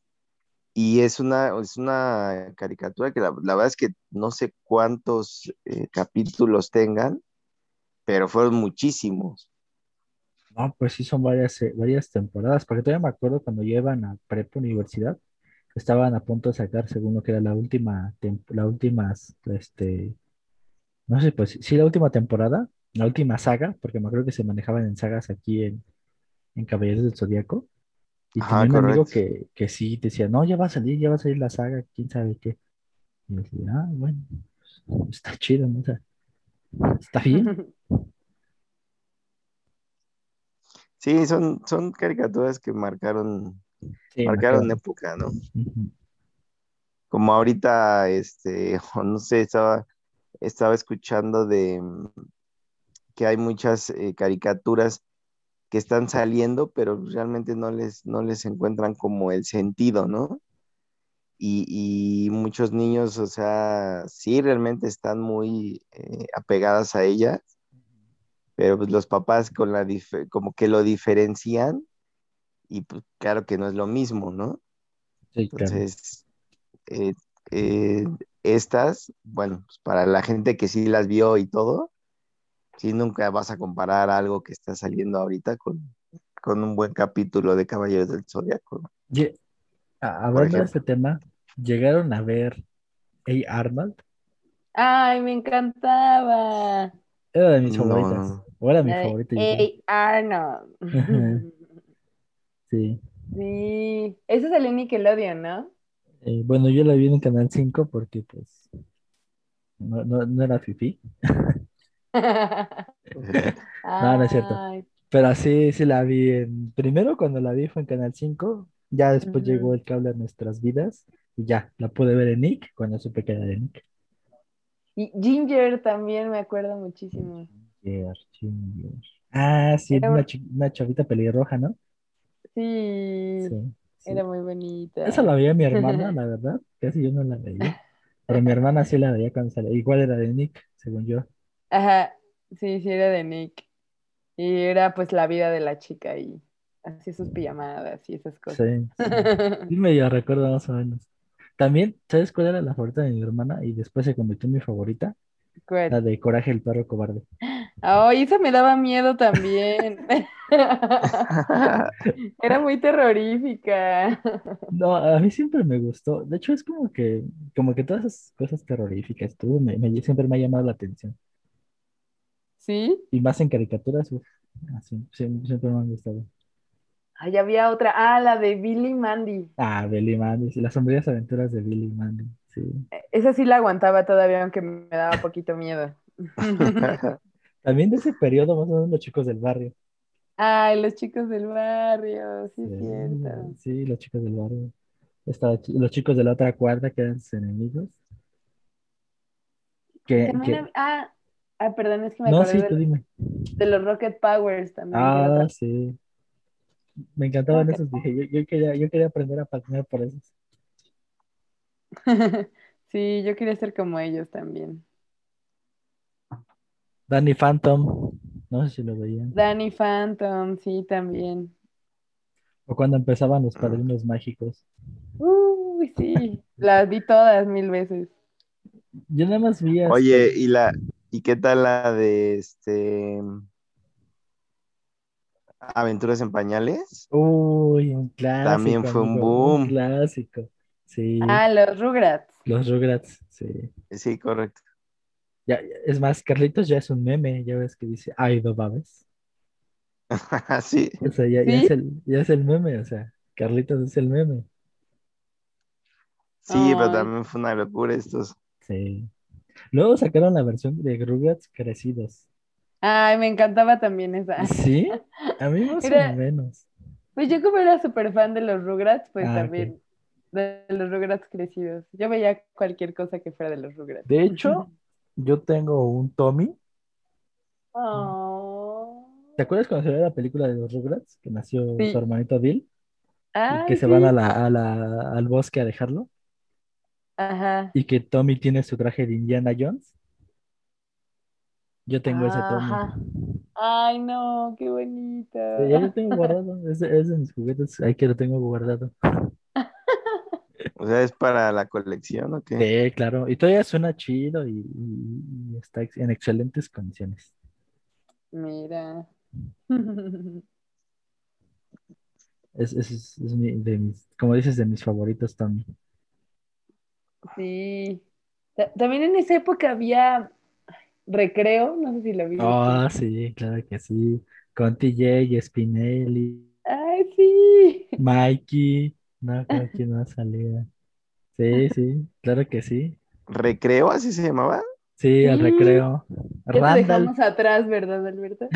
[SPEAKER 4] Y es una, es una caricatura que la, verdad es que no sé cuántos eh, capítulos tengan, pero fueron muchísimos.
[SPEAKER 3] No, pues sí son varias, eh, varias temporadas, porque todavía me acuerdo cuando iba a prepa universidad, estaban a punto de sacar, según lo que era la última, la última, este, no sé, pues sí, la última temporada, la última saga, porque me acuerdo que se manejaban en sagas aquí en, en Caballeros del Zodíaco, y
[SPEAKER 4] Ajá,
[SPEAKER 3] tenía un amigo que, que sí decía, no, ya va a salir, ya va a salir la saga, quién sabe qué. Y yo decía, ah, bueno, pues, está chido, ¿no? O sea, está bien.
[SPEAKER 4] Sí, son, son caricaturas que marcaron,
[SPEAKER 3] Sí,
[SPEAKER 4] marcaron época, ¿no? Como ahorita, este, no sé, estaba, estaba escuchando de mm, que hay muchas eh, caricaturas que están saliendo, pero realmente no les, no les encuentran como el sentido, ¿no? Y, y muchos niños, o sea, sí realmente están muy eh, apegadas a ellas, pero pues los papás con la como que lo diferencian y pues claro que no es lo mismo, ¿no?
[SPEAKER 3] Sí, claro.
[SPEAKER 4] Entonces, eh, eh, estas, bueno, pues para la gente que sí las vio y todo, sí nunca vas a comparar algo que está saliendo ahorita con, con un buen capítulo de Caballeros del Zodiaco.
[SPEAKER 3] a- Hablando de este tema, ¿llegaron a ver A. Arnold?
[SPEAKER 2] Ay, me encantaba.
[SPEAKER 3] Era de mis
[SPEAKER 4] No,
[SPEAKER 3] favoritas. O era mi
[SPEAKER 2] de
[SPEAKER 3] favorita.
[SPEAKER 2] Hey Arnold.
[SPEAKER 3] Sí.
[SPEAKER 2] Sí, ese es el Nickelodeon, ¿no?
[SPEAKER 3] Eh, bueno, yo la vi en Canal 5 porque, pues, no, no, no era fifí. No, no es cierto. Pero sí, sí la vi en... Primero cuando la vi fue en Canal 5, ya después llegó el cable a nuestras vidas y ya, la pude ver en Nick cuando supe que era de Nick.
[SPEAKER 2] Y Ginger también me acuerdo muchísimo.
[SPEAKER 3] Ginger, Ginger. Ah, sí,
[SPEAKER 2] Era
[SPEAKER 3] una, chavita pelirroja, ¿no?
[SPEAKER 2] Sí.
[SPEAKER 3] Sí.
[SPEAKER 2] Era muy bonita.
[SPEAKER 3] Esa la veía mi hermana, la verdad. Casi yo no la veía. Pero mi hermana sí la veía cuando salía. Igual era de Nick, según yo.
[SPEAKER 2] Ajá, sí, sí, era de Nick. Y era pues la vida de la chica y así sus pijamadas y esas cosas.
[SPEAKER 3] Sí, sí. Sí, medio recuerdo más o menos. También, ¿sabes cuál era la favorita de mi hermana? Y después se convirtió en mi favorita.
[SPEAKER 2] ¿Cuál?
[SPEAKER 3] La de Coraje el perro cobarde.
[SPEAKER 2] Ay, esa me daba miedo también. Era muy terrorífica.
[SPEAKER 3] No, a mí siempre me gustó. De hecho, es como que, como que todas esas cosas terroríficas, me, me- siempre me ha llamado la atención.
[SPEAKER 2] ¿Sí?
[SPEAKER 3] Y más en caricaturas, uf, así, siempre, siempre me han gustado.
[SPEAKER 2] Ay, había otra. Ah, la de Billy Mandy.
[SPEAKER 3] Ah, Billy Mandy, sí, las sombrías aventuras de Billy Mandy, sí.
[SPEAKER 2] Esa sí la aguantaba todavía, aunque me daba poquito miedo.
[SPEAKER 3] También de ese periodo, más o menos, los chicos del barrio.
[SPEAKER 2] Ay, los chicos del barrio, sí
[SPEAKER 3] Sí, sí, los chicos del barrio. Estaba los chicos de la otra cuadra que eran sus enemigos. Que, que-
[SPEAKER 2] Ah, ah, perdón, es que me
[SPEAKER 3] No,
[SPEAKER 2] acordé
[SPEAKER 3] sí,
[SPEAKER 2] de,
[SPEAKER 3] tú dime.
[SPEAKER 2] de los Rocket Powers también.
[SPEAKER 3] Ah, sí. Me encantaban esos. Dije, yo, yo quería, yo quería aprender a patinar por esos.
[SPEAKER 2] Sí, yo quería ser como ellos también.
[SPEAKER 3] Danny Phantom, no sé si lo veían.
[SPEAKER 2] Danny Phantom, sí, también.
[SPEAKER 3] O cuando empezaban
[SPEAKER 2] Ah.
[SPEAKER 3] los padrinos mágicos.
[SPEAKER 2] Uy, sí, las vi todas mil veces.
[SPEAKER 3] Yo nada más vi hasta-
[SPEAKER 4] Oye, ¿y la, y qué tal la de este Aventuras en Pañales?
[SPEAKER 3] Uy, un clásico.
[SPEAKER 4] También fue un
[SPEAKER 3] amigo,
[SPEAKER 4] boom.
[SPEAKER 3] clásico. Sí,
[SPEAKER 2] Ah, los Rugrats.
[SPEAKER 3] los Rugrats, sí.
[SPEAKER 4] Sí, correcto.
[SPEAKER 3] Ya, es más, Carlitos ya es un meme, ya ves que dice, ay, do babes.
[SPEAKER 4] Sí,
[SPEAKER 3] O sea, ya, es el, ya es el meme, o sea, Carlitos es el meme.
[SPEAKER 4] sí, pero también fue una locura estos.
[SPEAKER 3] Sí. Luego sacaron la versión de Rugrats crecidos.
[SPEAKER 2] Ay, me encantaba también esa.
[SPEAKER 3] ¿Sí? A mí más o menos.
[SPEAKER 2] Pues yo como era súper fan de los Rugrats, pues
[SPEAKER 3] Ah,
[SPEAKER 2] también de los Rugrats crecidos. Yo veía cualquier cosa que fuera de los Rugrats.
[SPEAKER 3] De hecho, yo tengo un Tommy.
[SPEAKER 2] Oh.
[SPEAKER 3] ¿Te acuerdas cuando salió la película de los Rugrats? Que nació
[SPEAKER 2] Sí.
[SPEAKER 3] su hermanito Bill y
[SPEAKER 2] Ay,
[SPEAKER 3] que se van a la, a la- al bosque a dejarlo.
[SPEAKER 2] Ajá.
[SPEAKER 3] Y que Tommy tiene su traje de Indiana Jones. Yo tengo ese Tommy.
[SPEAKER 2] Ay, no, qué bonita.
[SPEAKER 3] Sí, ya lo tengo guardado. Es de, es de mis juguetes. Ahí que lo tengo guardado.
[SPEAKER 4] O sea, ¿es para la colección o qué?
[SPEAKER 3] Sí, claro. Y todavía suena chido y, y- y está en excelentes condiciones.
[SPEAKER 2] Mira.
[SPEAKER 3] Es, es, es- es mi- de mis, como dices, de mis favoritos, Tommy.
[SPEAKER 2] Sí. Ta- También en esa época había recreo, no sé si lo viste.
[SPEAKER 3] Ah, sí, claro que sí. Con TJ, Spinelli,
[SPEAKER 2] Ay, sí.
[SPEAKER 3] Mikey. No, creo que no salía. Sí, sí, claro que sí.
[SPEAKER 4] ¿Recreo así se llamaba?
[SPEAKER 3] Sí, al
[SPEAKER 2] Sí.
[SPEAKER 3] recreo.
[SPEAKER 2] Ya te
[SPEAKER 3] Randall.
[SPEAKER 2] dejamos atrás, ¿verdad, Alberto?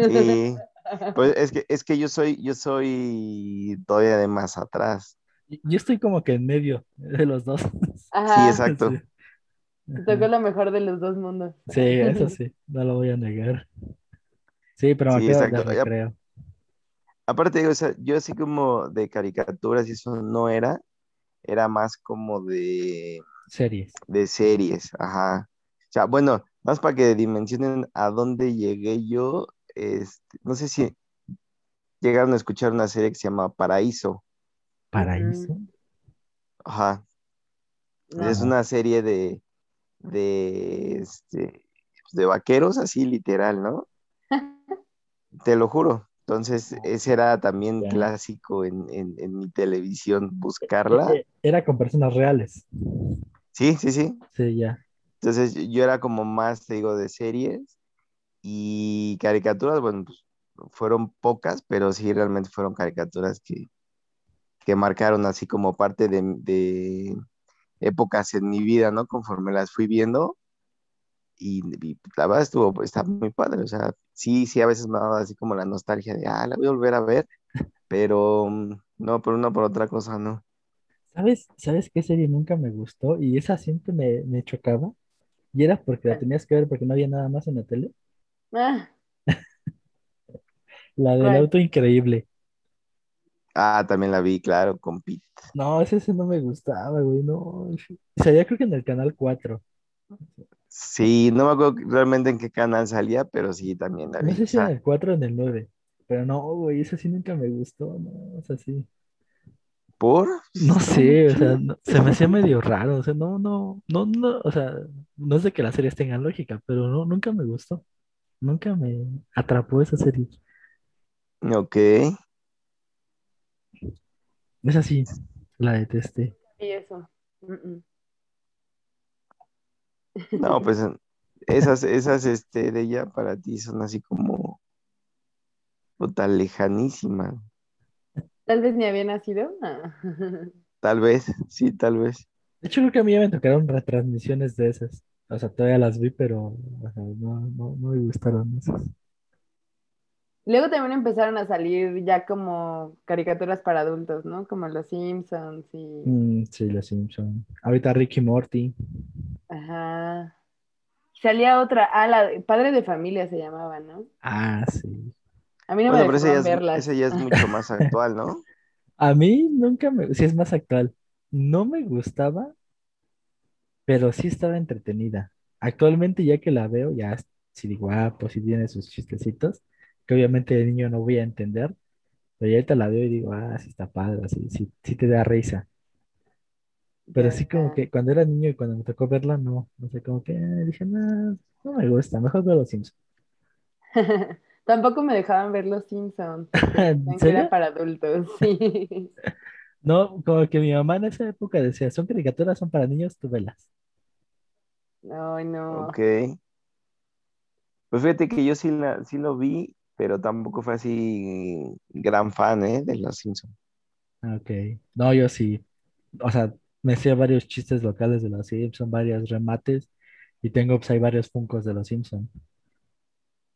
[SPEAKER 4] Sí. Pues es que, es que yo soy, yo soy todavía de más atrás.
[SPEAKER 3] Yo estoy como que en medio de los dos.
[SPEAKER 2] Ajá.
[SPEAKER 4] Sí, exacto.
[SPEAKER 3] Sí.
[SPEAKER 2] Te tocó lo mejor de los dos mundos.
[SPEAKER 3] Sí, eso sí, no lo voy a negar. Sí, pero me
[SPEAKER 4] Sí,
[SPEAKER 3] quedo recreo.
[SPEAKER 4] Aparte, digo, o sea, yo así como de caricaturas y eso no era, era más como de,
[SPEAKER 3] Series.
[SPEAKER 4] de series, ajá. O sea, bueno, más para que dimensionen a dónde llegué yo, este, no sé si llegaron a escuchar una serie que se llama Paraíso,
[SPEAKER 3] Paraíso.
[SPEAKER 4] ajá. Es una serie de, de, este, de vaqueros, así literal, ¿no? Te lo juro. Entonces, ese era también
[SPEAKER 3] Ya.
[SPEAKER 4] clásico en, en, en mi televisión, buscarla.
[SPEAKER 3] Era con personas reales.
[SPEAKER 4] Sí, sí, sí.
[SPEAKER 3] Sí, ya.
[SPEAKER 4] Entonces, yo era como más, te digo, de series y caricaturas, bueno, pues fueron pocas, pero sí realmente fueron caricaturas que, que marcaron así como parte de, de épocas en mi vida, ¿no? Conforme las fui viendo. Y, y la verdad estuvo, está muy padre, o sea, sí, sí, a veces me daba así como la nostalgia de, ah, la voy a volver a ver, pero mm, no, por una por otra cosa, no.
[SPEAKER 3] ¿Sabes, ¿sabes qué serie nunca me gustó? Y esa siempre me, me chocaba. Y era porque la
[SPEAKER 2] ¿Cuál?
[SPEAKER 3] tenías que ver porque no había nada más en la tele.
[SPEAKER 2] Ah,
[SPEAKER 3] La del
[SPEAKER 2] ¿Cuál?
[SPEAKER 3] auto increíble.
[SPEAKER 4] Ah, también la vi, claro, con Pete.
[SPEAKER 3] No, ese, ese no me gustaba, güey, no. O sea, ya creo que en el canal 4.
[SPEAKER 4] Sí, no me acuerdo realmente en qué canal salía, pero sí, también la vi.
[SPEAKER 3] No sé si en
[SPEAKER 4] sea,
[SPEAKER 3] el 4 o en el 9. Pero no, güey, ese sí nunca me gustó, no, o sea, sí.
[SPEAKER 4] ¿por?
[SPEAKER 3] No sé, o sea, no- se me hacía medio raro, o sea, no, no, no, no, o sea, no es de que las series tengan lógica, pero no, nunca me gustó. Nunca me atrapó esa serie.
[SPEAKER 4] Ok.
[SPEAKER 3] Es así, la detesté.
[SPEAKER 2] Y eso. Mm, mm.
[SPEAKER 4] No, pues esas, esas, este, de ella para ti son así como, puta, lejanísimas.
[SPEAKER 2] Tal vez ni había nacido. Ah.
[SPEAKER 4] Tal vez, sí, tal vez.
[SPEAKER 3] De hecho, creo que a mí ya me tocaron retransmisiones de esas. O sea, todavía las vi, pero o sea, no, no, no me gustaron esas.
[SPEAKER 2] Luego también empezaron a salir ya como caricaturas para adultos, ¿no? Como Los Simpsons y...
[SPEAKER 3] Mm, sí, Los Simpson. Ahorita Ricky Morty.
[SPEAKER 2] Ajá. Salía otra, ah, la de- Padre de Familia se llamaba, ¿no?
[SPEAKER 3] Ah, sí.
[SPEAKER 2] A mí no me
[SPEAKER 4] pero ese ya es, ese ya es mucho más actual, ¿no?
[SPEAKER 3] A mí nunca me, sí es más actual. No me gustaba, pero sí estaba entretenida. Actualmente, ya que la veo, ya sí digo, ah, pues sí tiene sus chistecitos, que obviamente de niño no voy a entender, pero ya ahorita la veo y digo, ah, sí está padre, sí, sí, sí te da risa. Pero sí como que cuando era niño y cuando me tocó verla, no, no sé, como que eh, dije, no, no me gusta, mejor veo Los Simpsons.
[SPEAKER 2] Tampoco me dejaban ver Los Simpsons. era para adultos, sí.
[SPEAKER 3] No, como que mi mamá en esa época decía, son caricaturas, son para niños, tú velas.
[SPEAKER 2] Ay, no.
[SPEAKER 4] Ok. Pues fíjate que yo sí, la, sí lo vi, pero tampoco fue así gran fan, ¿eh? De Los Simpsons.
[SPEAKER 3] Ok. No, yo sí. O sea, me sé varios chistes locales de los Simpsons, varios remates, y tengo pues hay varios funcos de los Simpsons.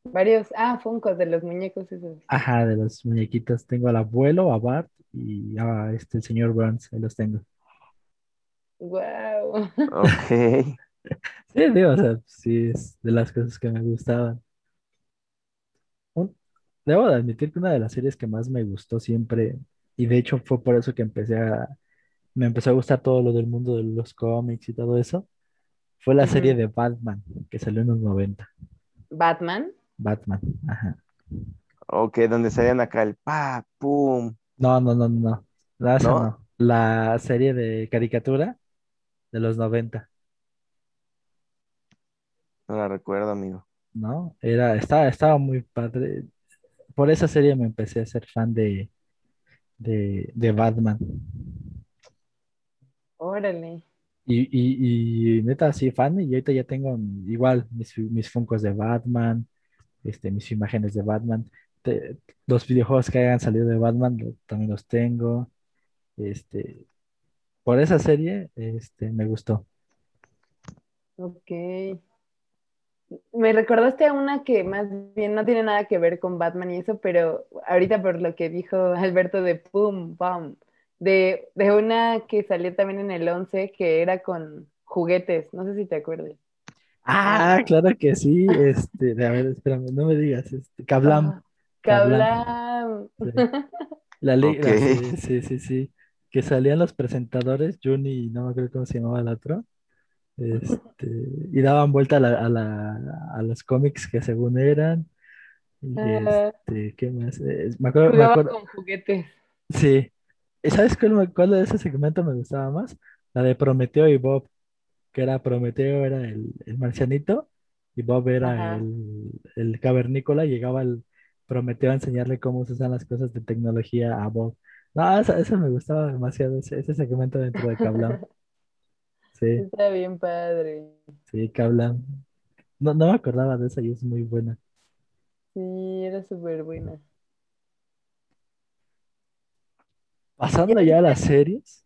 [SPEAKER 2] Varios, ah, Funkos de los muñecos esos.
[SPEAKER 3] Ajá, de los muñequitos. Tengo al abuelo, a Bart y a este el señor Burns, ahí los tengo.
[SPEAKER 2] Wow.
[SPEAKER 4] Ok.
[SPEAKER 3] Sí, digo, o sea, sí, es de las cosas que me gustaban. Debo de admitir que una de las series que más me gustó siempre, y de hecho fue por eso que empecé a, me empezó a gustar todo lo del mundo de los cómics y todo eso, fue la serie de Batman, que salió en los 90.
[SPEAKER 2] Batman.
[SPEAKER 3] Batman, ajá.
[SPEAKER 4] Ok, donde salían acá el pa, pum.
[SPEAKER 3] No, no, no, no, no. La,
[SPEAKER 4] ¿No?
[SPEAKER 3] no. La serie de caricatura de los 90,
[SPEAKER 4] No la recuerdo, amigo.
[SPEAKER 3] ¿no? Era, estaba, estaba muy padre. Por esa serie me empecé a ser fan de, de, de Batman.
[SPEAKER 2] Órale.
[SPEAKER 3] Y, y, y neta, sí, fan, y ahorita ya tengo igual mis, mis Funkos de Batman, este, mis imágenes de Batman. Te- los videojuegos que hayan salido de Batman lo- también los tengo. Este, por esa serie, este, me gustó.
[SPEAKER 2] Ok. Me recordaste a una que más bien no tiene nada que ver con Batman y eso, pero ahorita por lo que dijo Alberto de Pum, Pum, de, de una que salió también en el 11 que era con juguetes, no sé si te acuerdas.
[SPEAKER 3] Ah, claro que sí. Este, a ver, espérame, no me digas. Este, Kablam.
[SPEAKER 2] Ah, Kablam.
[SPEAKER 3] La li- la-
[SPEAKER 4] Ok.
[SPEAKER 3] sí, sí, sí, sí. Que salían los presentadores, Juni, y no me acuerdo cómo se llamaba el otro. Este, y daban vuelta a, la- a, la- a los cómics que según eran. Este, ¿qué más? Me acuerdo, me acuerdo,
[SPEAKER 2] con juguetes.
[SPEAKER 3] sí. ¿Y ¿Sabes cuál, cuál de ese segmento me gustaba más? La de Prometeo y Bob, que era Prometeo era el, el marcianito y Bob era el, el cavernícola, y llegaba el Prometeo a enseñarle cómo se usan las cosas de tecnología a Bob. No, eso me gustaba demasiado, ese, ese segmento dentro de Kablam. Sí,
[SPEAKER 2] Está bien padre.
[SPEAKER 3] sí, Kablam. No, no me acordaba de esa y es muy buena.
[SPEAKER 2] Sí, era súper buena.
[SPEAKER 3] Pasando ya a las series.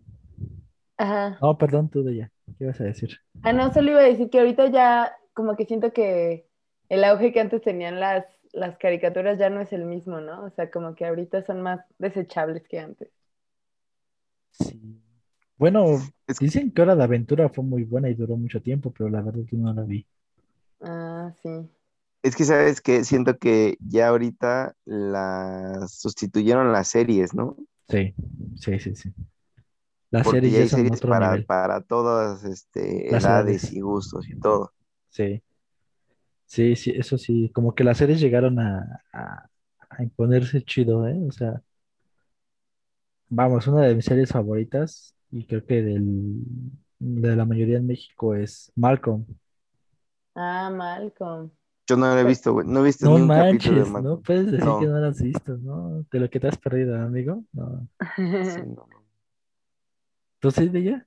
[SPEAKER 2] Ajá.
[SPEAKER 3] No, perdón, tú de ya. ¿Qué ibas a decir?
[SPEAKER 2] Ah, no, solo iba a decir que ahorita ya como que siento que el auge que antes tenían las, las caricaturas ya no es el mismo, ¿no? O sea, como que ahorita son más desechables que antes.
[SPEAKER 3] Sí. Bueno,
[SPEAKER 4] Es-
[SPEAKER 3] dicen que Hora de Aventura fue muy buena y duró mucho tiempo, pero la verdad que no la vi.
[SPEAKER 2] Ah, sí.
[SPEAKER 4] Es que, ¿sabes que Siento que ya ahorita las sustituyeron las series, ¿no?
[SPEAKER 3] Sí, sí, sí, sí. Las
[SPEAKER 4] Porque
[SPEAKER 3] series
[SPEAKER 4] ya
[SPEAKER 3] ya
[SPEAKER 4] hay
[SPEAKER 3] son
[SPEAKER 4] series
[SPEAKER 3] otro
[SPEAKER 4] para,
[SPEAKER 3] nivel.
[SPEAKER 4] para todas este,
[SPEAKER 3] Las
[SPEAKER 4] edades
[SPEAKER 3] edades.
[SPEAKER 4] y gustos y todo.
[SPEAKER 3] Sí, sí, sí, eso sí. Como que las series llegaron a, a, a imponerse chido, ¿eh? O sea, vamos, una de mis series favoritas, y creo que del, de la mayoría en México es Malcolm.
[SPEAKER 2] Ah, Malcolm.
[SPEAKER 4] Yo no lo he
[SPEAKER 2] Pues-
[SPEAKER 4] visto, güey. No he visto
[SPEAKER 3] No
[SPEAKER 4] ni un capítulo de
[SPEAKER 3] manches, no
[SPEAKER 4] Malcolm.
[SPEAKER 3] puedes decir
[SPEAKER 4] No.
[SPEAKER 3] que no lo has visto, ¿no? De lo que te has perdido, amigo. No.
[SPEAKER 4] Sí, no.
[SPEAKER 3] ¿Tú sí de ella?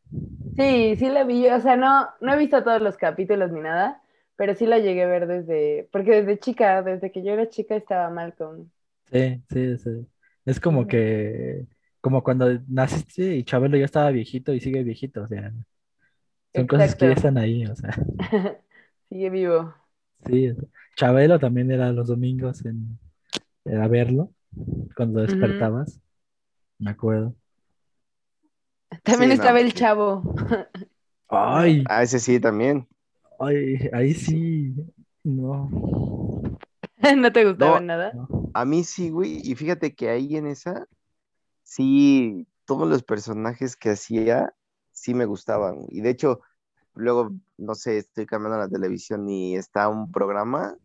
[SPEAKER 2] Sí, sí la vi. O sea, no, no he visto todos los capítulos ni nada, pero sí la llegué a ver desde, porque desde chica, desde que yo era chica estaba Malcolm.
[SPEAKER 3] Sí, sí, sí. Es como que, como cuando naciste y Chabelo ya estaba viejito y sigue viejito, o sea, son cosas que ya están ahí, o sea,
[SPEAKER 2] Sigue vivo.
[SPEAKER 3] sí. Chabelo también era los domingos en, era verlo, cuando despertabas, me acuerdo.
[SPEAKER 2] También
[SPEAKER 4] Sí, no,
[SPEAKER 2] estaba el chavo.
[SPEAKER 3] Ay,
[SPEAKER 4] Ah, ese sí también.
[SPEAKER 3] ay, ahí sí, no,
[SPEAKER 2] ¿No te gustaba
[SPEAKER 4] No.
[SPEAKER 2] nada?
[SPEAKER 3] no.
[SPEAKER 4] A mí sí, güey. Y fíjate que ahí en esa, sí, todos los personajes que hacía, sí me gustaban. Y de hecho, luego, no sé, estoy cambiando la televisión y está un programa,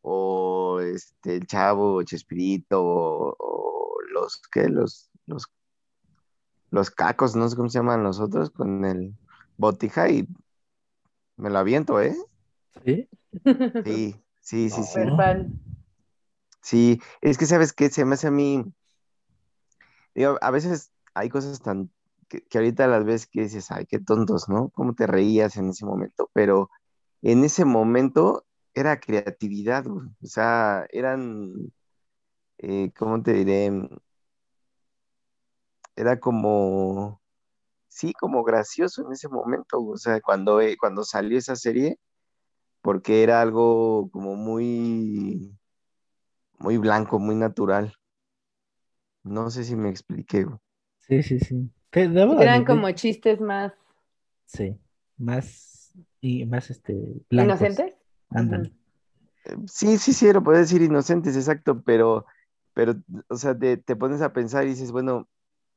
[SPEAKER 4] o este, el Chavo, o Chespirito, o, o los, ¿qué? Los, los, los cacos, no sé cómo se llaman los otros, con el botija y me lo aviento, ¿eh?
[SPEAKER 3] ¿Sí?
[SPEAKER 4] Sí, sí, sí, sí. Sí, es que sabes qué, se me hace a mí, a veces hay cosas tan, que, ahorita las ves que dices, ay, qué tontos, ¿no? ¿Cómo te reías en ese momento? Pero en ese momento era creatividad. O sea, eran, eh, ¿cómo te diré? Era como, sí, como gracioso en ese momento, o sea, cuando, eh, cuando salió esa serie, porque era algo como muy muy blanco, muy natural. No sé si me expliqué. güey.
[SPEAKER 3] Sí, sí, sí.
[SPEAKER 2] Eran
[SPEAKER 3] admitir-
[SPEAKER 2] como chistes más
[SPEAKER 3] Sí, más y más este blancos.
[SPEAKER 2] inocentes.
[SPEAKER 3] Ándale.
[SPEAKER 4] Eh, Sí, sí, sí, lo puedes decir inocentes, exacto, pero, pero, o sea, te, te pones a pensar y dices, bueno,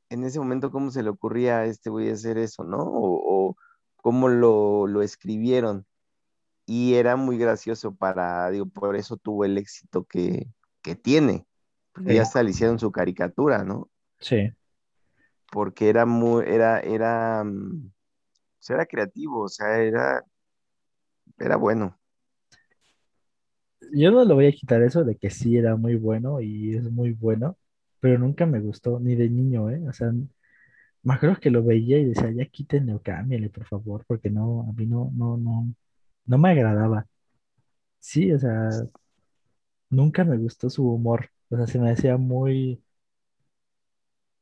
[SPEAKER 4] en ese momento, ¿cómo se le ocurría a este güey hacer eso, no? O, o cómo lo, lo escribieron. Y era muy gracioso para, digo, por eso tuvo el éxito que, que tiene. Ya hasta le hicieron su caricatura, ¿no?
[SPEAKER 3] Sí.
[SPEAKER 4] porque era muy, era, era, mm, o sea, era creativo, o sea, era, era bueno.
[SPEAKER 3] Yo no le voy a quitar eso de que sí era muy bueno y es muy bueno, pero nunca me gustó, ni de niño, ¿eh? O sea, me acuerdo que lo veía y decía, ya quítenle o cámbiale, por favor, porque no, a mí no, no, no, no me agradaba. Sí, o sea, nunca me gustó su humor. O sea, se me hacía muy,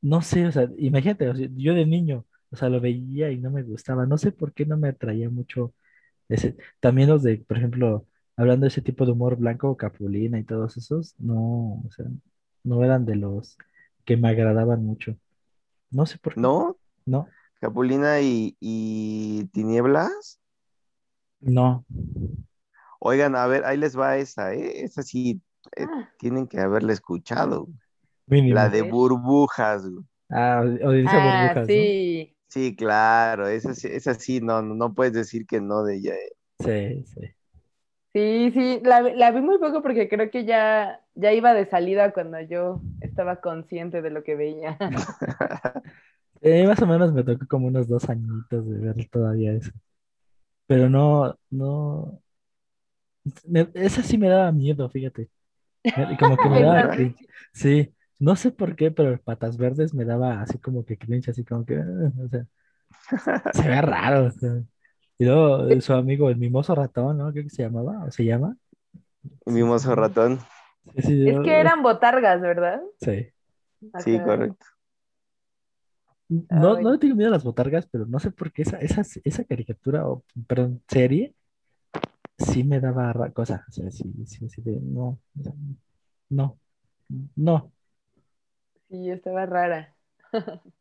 [SPEAKER 3] no sé, o sea, imagínate, o sea, yo de niño, o sea, lo veía y no me gustaba. No sé por qué no me atraía mucho ese. También los de, por ejemplo, hablando de ese tipo de humor blanco, Capulina y todos esos, no, o sea, no eran de los que me agradaban mucho. No sé por qué.
[SPEAKER 4] ¿No?
[SPEAKER 3] No,
[SPEAKER 4] Capulina y, y Tinieblas.
[SPEAKER 3] no.
[SPEAKER 4] Oigan, a ver, ahí les va esa, ¿eh? Esa sí, eh,
[SPEAKER 2] Ah,
[SPEAKER 4] tienen que haberla escuchado.
[SPEAKER 3] Mínimo.
[SPEAKER 4] La de burbujas. güey.
[SPEAKER 3] Ah, Odisea
[SPEAKER 2] ah,
[SPEAKER 3] Burbujas, ¿no?
[SPEAKER 2] sí.
[SPEAKER 4] Sí, claro, esa, sí- esa sí, no, no no puedes decir que no de ella. ¿eh?
[SPEAKER 3] Sí, sí.
[SPEAKER 2] Sí, sí, la, la vi muy poco porque creo que ya, ya iba de salida cuando yo estaba consciente de lo que veía.
[SPEAKER 3] Eh, más o menos me tocó como unos dos añitos de ver todavía eso. Pero no, no. me- esa sí me daba miedo, fíjate. Me- Como que me daba cringe. Sí, no sé por qué, pero el Patas Verdes me daba así como que cringe, así como que, ah, o sea, se ve raro. o sea. Y luego su amigo, el mimoso ratón, ¿no? Creo que se llamaba, o se llama. Sí,
[SPEAKER 4] Mimoso
[SPEAKER 3] sí,
[SPEAKER 4] ratón.
[SPEAKER 3] sí, sí,
[SPEAKER 2] Es
[SPEAKER 3] yo-
[SPEAKER 2] que eran botargas, ¿verdad?
[SPEAKER 3] Sí.
[SPEAKER 4] Sí,
[SPEAKER 2] Ajá.
[SPEAKER 4] correcto.
[SPEAKER 3] No, no le tengo miedo a las botargas, pero no sé por qué esa, esa, esa caricatura, o perdón, serie, sí me daba cosa. O sea, sí, sí, sí, de, no, no, no.
[SPEAKER 2] Sí, estaba rara.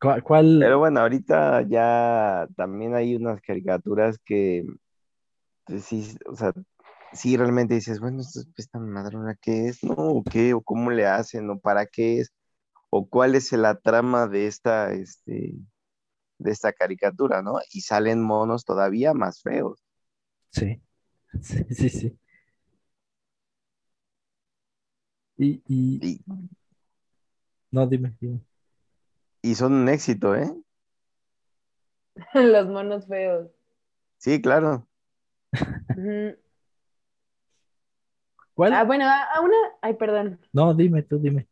[SPEAKER 3] ¿Cuál? cuál-
[SPEAKER 4] Pero bueno, ahorita ya también hay unas caricaturas que, pues sí, o sea, sí realmente dices, bueno, esto es esta madrona, ¿qué es? ¿No? ¿O qué? ¿O cómo le hacen? ¿O para qué es? ¿O cuál es la trama de esta, este, de esta caricatura, ¿no? Y salen monos todavía más feos.
[SPEAKER 3] Sí, sí, sí, sí. Y, y...
[SPEAKER 4] Y,
[SPEAKER 3] No, dime, dime.
[SPEAKER 4] y son un éxito, ¿eh?
[SPEAKER 2] Los monos feos.
[SPEAKER 4] Sí, claro.
[SPEAKER 2] Ah, bueno, a una, ay, perdón.
[SPEAKER 3] No, dime tú, dime.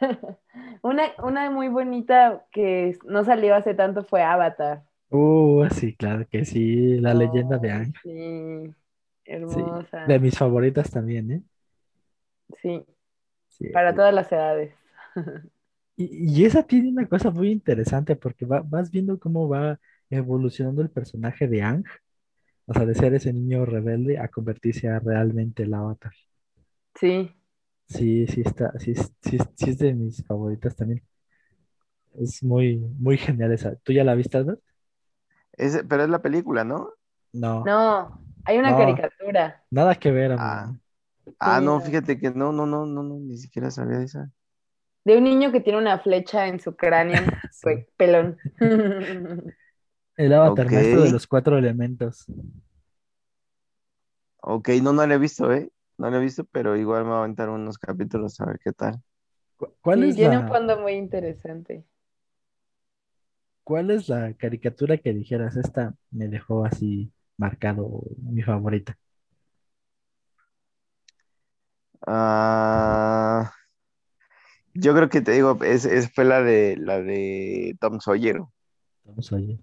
[SPEAKER 2] Una, una muy bonita que no salió hace tanto fue Avatar.
[SPEAKER 3] Uh, sí, claro que sí, la leyenda de
[SPEAKER 2] Ay,
[SPEAKER 3] Aang.
[SPEAKER 2] Sí,
[SPEAKER 3] Sí,
[SPEAKER 2] hermosa.
[SPEAKER 3] de mis favoritas también, ¿eh?
[SPEAKER 2] Sí,
[SPEAKER 3] Sí.
[SPEAKER 2] para todas las edades.
[SPEAKER 3] Y, y esa tiene una cosa muy interesante porque va- vas viendo cómo va evolucionando el personaje de Aang, o sea, de ser ese niño rebelde a convertirse a realmente el avatar.
[SPEAKER 2] Sí,
[SPEAKER 3] Sí, sí está, sí, es- sí, es- sí es de mis favoritas también. Es muy, muy genial esa. ¿Tú ya la viste, Albert?
[SPEAKER 4] Es- pero es la película, ¿no?
[SPEAKER 3] No,
[SPEAKER 2] no, hay una
[SPEAKER 3] No.
[SPEAKER 2] caricatura.
[SPEAKER 3] nada que ver,
[SPEAKER 4] Ah.
[SPEAKER 3] amigo.
[SPEAKER 4] Ah,
[SPEAKER 2] Sí,
[SPEAKER 4] no, fíjate que no, no, no, no, no, ni siquiera sabía de esa.
[SPEAKER 2] De un niño que tiene una flecha en su cráneo,
[SPEAKER 3] Sí.
[SPEAKER 2] pe- pelón.
[SPEAKER 3] El avatar maestro de los cuatro elementos.
[SPEAKER 4] Ok, no, no la he visto, ¿eh? No la he visto, pero igual me voy a aventar unos capítulos a ver qué tal.
[SPEAKER 3] ¿Cu- ¿Cuál
[SPEAKER 2] Sí,
[SPEAKER 3] es
[SPEAKER 2] tiene un fondo muy interesante.
[SPEAKER 3] cuál es la caricatura que dijeras, esta me dejó así marcado, mi favorita?
[SPEAKER 4] Ah, yo creo que te digo, es, es- fue la de la de Tom Sawyer.
[SPEAKER 3] A oír.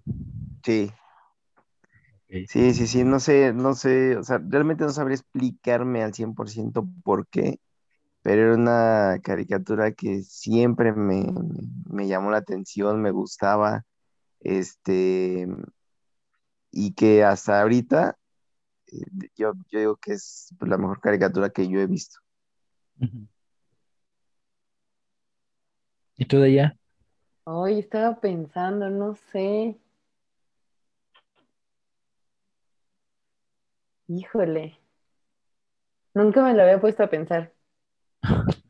[SPEAKER 4] Sí, Sí, sí, sí, no sé, no sé, o sea, realmente no sabría explicarme al 100% por qué, pero era una caricatura que siempre me, me llamó la atención, me gustaba, este, y que hasta ahorita eh, yo, yo digo que es pues, la mejor caricatura que yo he visto.
[SPEAKER 3] ¿Y tú de ella?
[SPEAKER 2] Hoy estaba pensando, no sé. Híjole. Nunca me lo había puesto a pensar.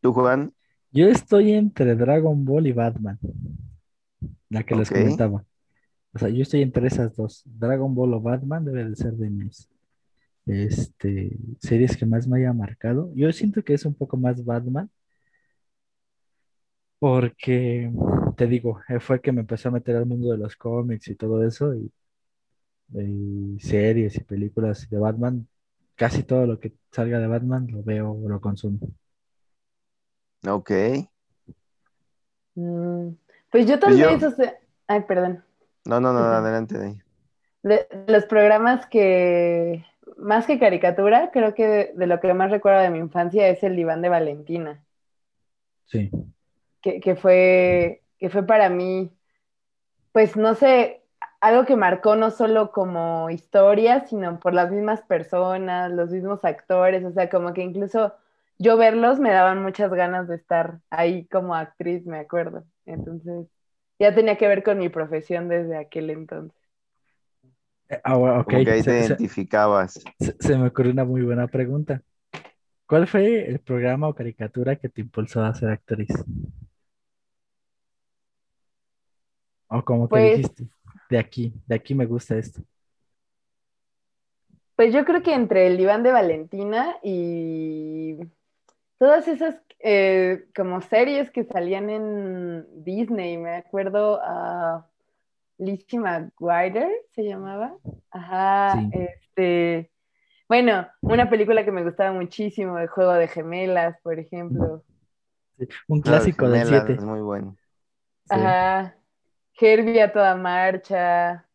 [SPEAKER 4] ¿Tú, Juan?
[SPEAKER 3] Yo estoy entre Dragon Ball y Batman, la que les comentaba. O sea, yo estoy entre esas dos. Dragon Ball o Batman debe de ser de mis este, series que más me haya marcado. Yo siento que es un poco más Batman, porque te digo, fue que me empezó a meter al mundo de los cómics y todo eso, y, y series y películas de Batman. Casi todo lo que salga de Batman lo veo o lo consumo.
[SPEAKER 4] Ok.
[SPEAKER 2] Mm, Pues yo
[SPEAKER 4] Pues yo-
[SPEAKER 2] vez, o sea, ay, perdón.
[SPEAKER 4] No, no, no, adelante. De
[SPEAKER 2] los programas que, más que caricatura, creo que de, de lo que más recuerdo de mi infancia es el diván de Valentina,
[SPEAKER 3] Sí.
[SPEAKER 2] que, que fue, que fue para mí, pues no sé, algo que marcó no solo como historia, sino por las mismas personas, los mismos actores, o sea, como que incluso yo verlos me daban muchas ganas de estar ahí como actriz, me acuerdo. Entonces, ya tenía que ver con mi profesión desde aquel entonces.
[SPEAKER 3] Eh, ah, bueno, ok,
[SPEAKER 4] Como que ahí
[SPEAKER 3] se-
[SPEAKER 4] te identificabas.
[SPEAKER 3] Se, se me ocurrió una muy buena pregunta. ¿Cuál fue el programa o caricatura que te impulsó a ser actriz? O como que
[SPEAKER 2] Pues-
[SPEAKER 3] dijiste, de aquí, de aquí me gusta esto.
[SPEAKER 2] Pues yo creo que entre el diván de Valentina y todas esas eh, como series que salían en Disney, me acuerdo a Lizzie McGuire, se llamaba. Ajá,
[SPEAKER 3] Sí.
[SPEAKER 2] este, bueno, una película que me gustaba muchísimo, de Juego de Gemelas, por ejemplo.
[SPEAKER 3] Sí, Un clásico del
[SPEAKER 4] Gemelas,
[SPEAKER 3] 7.
[SPEAKER 4] Es muy bueno.
[SPEAKER 2] Ajá, Herbie a toda marcha.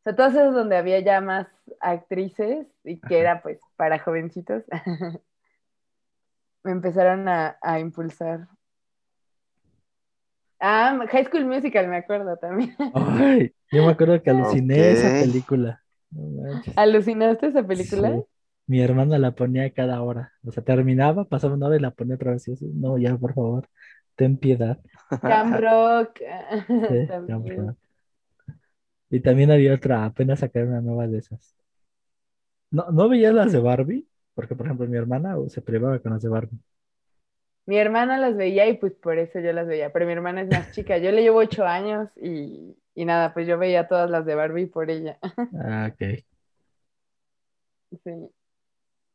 [SPEAKER 2] O sea, todas esas donde había ya más actrices y que era pues para jovencitos. Me empezaron a, a impulsar. Ah, High School Musical, me acuerdo también.
[SPEAKER 3] Ay, yo me acuerdo que aluciné esa película. No.
[SPEAKER 2] ¿Alucinaste esa película?
[SPEAKER 3] Sí. Mi hermana la ponía cada hora. O sea, terminaba, pasaba una hora y la ponía otra vez. Y yo, no, ya, por favor, ten piedad.
[SPEAKER 2] Cam
[SPEAKER 3] Sí,
[SPEAKER 2] Rock.
[SPEAKER 3] Y también había otra, apenas sacaron una nueva de esas. ¿No, ¿No veías las de Barbie? Porque, por ejemplo, mi hermana se privaba con las de Barbie.
[SPEAKER 2] Mi hermana las veía y pues por eso yo las veía, pero mi hermana es más chica, yo le llevo ocho años y, y nada, pues yo veía todas las de Barbie por ella.
[SPEAKER 3] Ah, ok.
[SPEAKER 2] Sí.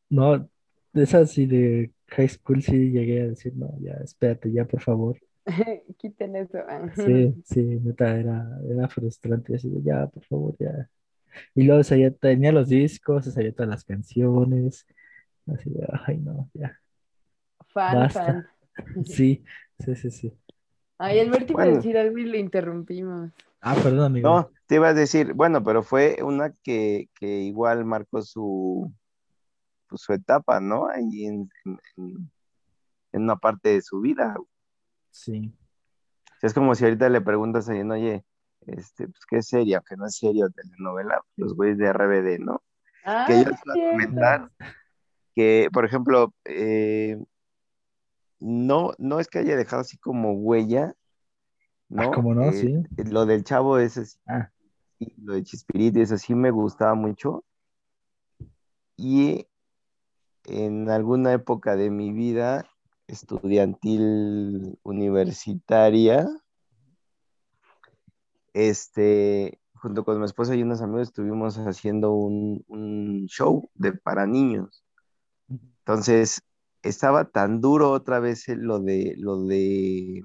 [SPEAKER 3] No, de esas sí de high school sí llegué a decir, no, ya, espérate, ya, por favor.
[SPEAKER 2] Quiten eso.
[SPEAKER 3] Sí, sí, neta, era, era frustrante, así de, ya, por favor, ya. Y luego se sabía- tenía los discos, se sabía todas las canciones, así de, ay, no, ya,
[SPEAKER 2] Fan,
[SPEAKER 3] basta.
[SPEAKER 2] fan.
[SPEAKER 3] Sí, sí, sí, sí.
[SPEAKER 2] Ay, Alberto iba a
[SPEAKER 4] Bueno.
[SPEAKER 2] decir algo y lo interrumpimos.
[SPEAKER 3] Ah, perdón, amigo.
[SPEAKER 4] No, te iba a decir, bueno, pero fue una que, que igual marcó su, pues, su etapa, ¿no? Ahí en, en- una parte de su vida.
[SPEAKER 3] Sí.
[SPEAKER 4] Es como si ahorita le preguntas a alguien, oye, este, pues, ¿qué serie? Aunque no es serie o telenovela, los güeyes de RBD, ¿no?
[SPEAKER 2] Ah,
[SPEAKER 4] Que yo
[SPEAKER 2] es
[SPEAKER 4] te iba a
[SPEAKER 2] cierto.
[SPEAKER 4] comentar que, por ejemplo, eh, no, no es que haya dejado así como huella,
[SPEAKER 3] Ah,
[SPEAKER 4] ¿no?
[SPEAKER 3] ¿cómo no?
[SPEAKER 4] Eh,
[SPEAKER 3] Sí.
[SPEAKER 4] Lo del chavo ese sí,
[SPEAKER 3] Ah,
[SPEAKER 4] lo de Chespirito, eso sí me gustaba mucho. Y en alguna época de mi vida estudiantil universitaria, este, junto con mi esposa y unos amigos estuvimos haciendo un, un show de para niños. Entonces, estaba tan duro otra vez lo de lo de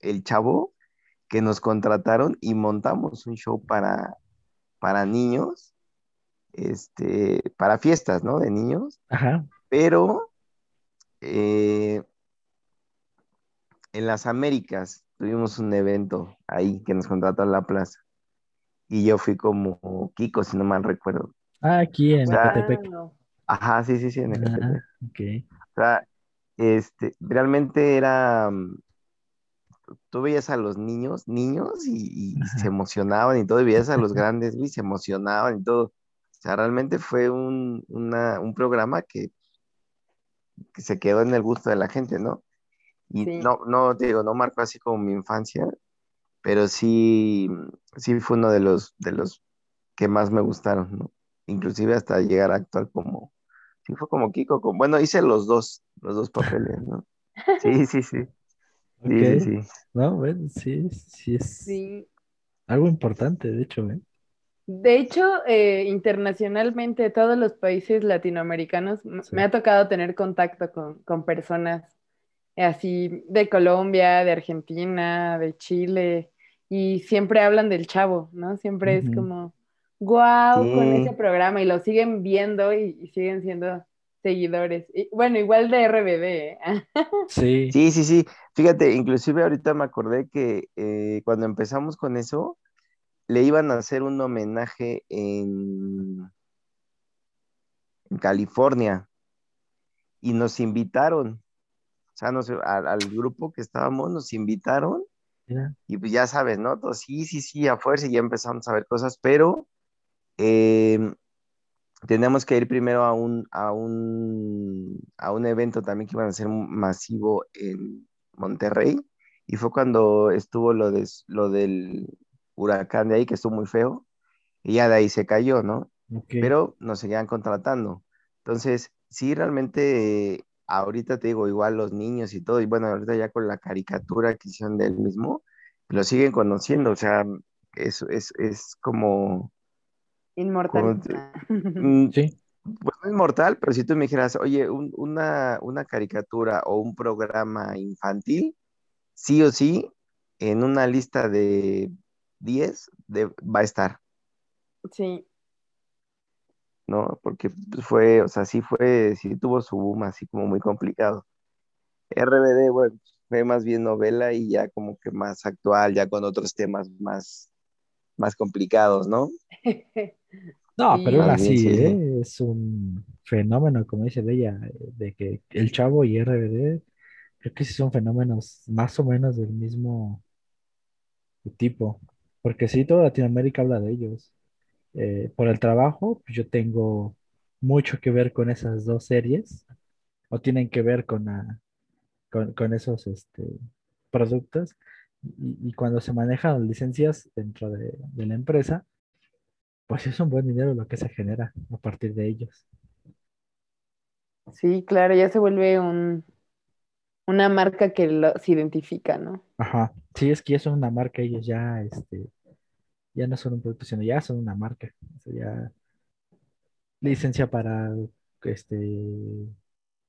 [SPEAKER 4] el chavo que nos contrataron y montamos un show para, para niños, este, para fiestas, ¿no? De niños,
[SPEAKER 3] ajá.
[SPEAKER 4] pero eh, en las Américas tuvimos un evento ahí que nos contrató a la plaza y yo fui como Kiko, si no mal recuerdo.
[SPEAKER 3] Ah, aquí en
[SPEAKER 4] O sea,
[SPEAKER 3] Ecatepec.
[SPEAKER 4] Ajá, sí, sí, sí, en
[SPEAKER 3] Ah,
[SPEAKER 4] Ecatepec.
[SPEAKER 3] ok.
[SPEAKER 4] O sea, este, realmente era, tú veías a los niños, niños y, se emocionaban y todo, y veías a los grandes y se emocionaban y todo. O sea, realmente fue un, una- un programa que, que se quedó en el gusto de la gente, ¿no? Y
[SPEAKER 2] Sí.
[SPEAKER 4] no, no, te digo, no marcó así como mi infancia, pero sí, sí fue uno de los, de los que más me gustaron, ¿no? Inclusive hasta llegar a actuar como, sí fue como Kiko, como- bueno, hice los dos, los dos papeles, ¿no? Sí, sí, sí, sí, sí,
[SPEAKER 3] Ok.
[SPEAKER 4] sí.
[SPEAKER 3] No, bueno, sí, sí es
[SPEAKER 2] Sí.
[SPEAKER 3] algo importante, de hecho, ¿eh?
[SPEAKER 2] De hecho, eh, internacionalmente, todos los países latinoamericanos,
[SPEAKER 3] Sí.
[SPEAKER 2] me ha tocado tener contacto con, con personas así de Colombia, de Argentina, de Chile, y siempre hablan del Chavo, ¿no? Siempre es como, wow, con
[SPEAKER 4] Sí.
[SPEAKER 2] ese programa, y lo siguen viendo y, y siguen siendo seguidores. Y, bueno, igual de RBD, ¿eh?
[SPEAKER 3] Sí.
[SPEAKER 4] Sí, sí, sí. Fíjate, inclusive ahorita me acordé que eh, cuando empezamos con eso, le iban a hacer un homenaje en, en California y nos invitaron. O sea, nos- al, al grupo que estábamos nos invitaron y pues ya sabes, ¿no? Sí, sí, sí, a fuerza y ya empezamos a ver cosas, pero eh, teníamos que ir primero a un, a un, a un evento también que iban a ser masivo en Monterrey y fue cuando estuvo lo, de, lo del huracán de ahí, que estuvo muy feo, y ya de ahí se cayó, ¿no?
[SPEAKER 3] Ok.
[SPEAKER 4] pero nos seguían contratando. Entonces, sí, realmente, eh, ahorita te digo, igual los niños y todo, y bueno, ahorita ya con la caricatura que hicieron del mismo, lo siguen conociendo, o sea, es, es, es como,
[SPEAKER 2] Inmortal.
[SPEAKER 4] como mm,
[SPEAKER 3] Sí.
[SPEAKER 4] pues no es mortal, pero si tú me dijeras, oye, un- una, una caricatura o un programa infantil, sí o sí, en una lista de 10 de- va a estar.
[SPEAKER 2] Sí,
[SPEAKER 4] ¿no? Porque fue, o sea, sí fue, sí tuvo su boom así como muy complicado. RBD, bueno, fue más bien novela y ya como que más actual, ya con otros temas más, más complicados, ¿no?
[SPEAKER 3] No, pero aún así,
[SPEAKER 4] sí, sí.
[SPEAKER 3] ¿eh? Es un fenómeno, como dice Bella, de que el Chavo y RBD, creo que sí son fenómenos más o menos del mismo tipo, porque sí, toda Latinoamérica habla de ellos. Eh, por el trabajo, pues yo tengo mucho que ver con esas dos series, o tienen que ver con, la- con, con esos este, productos, y, y cuando se manejan las licencias dentro de, de la empresa, pues es un buen dinero lo que se genera a partir de ellos.
[SPEAKER 2] Sí, claro, ya se vuelve un, una marca que los identifica, ¿no?
[SPEAKER 3] Ajá. Sí, es que ya son una marca, ellos ya, este, ya no son un producto, sino ya son una marca. O sea, ya licencia para, este,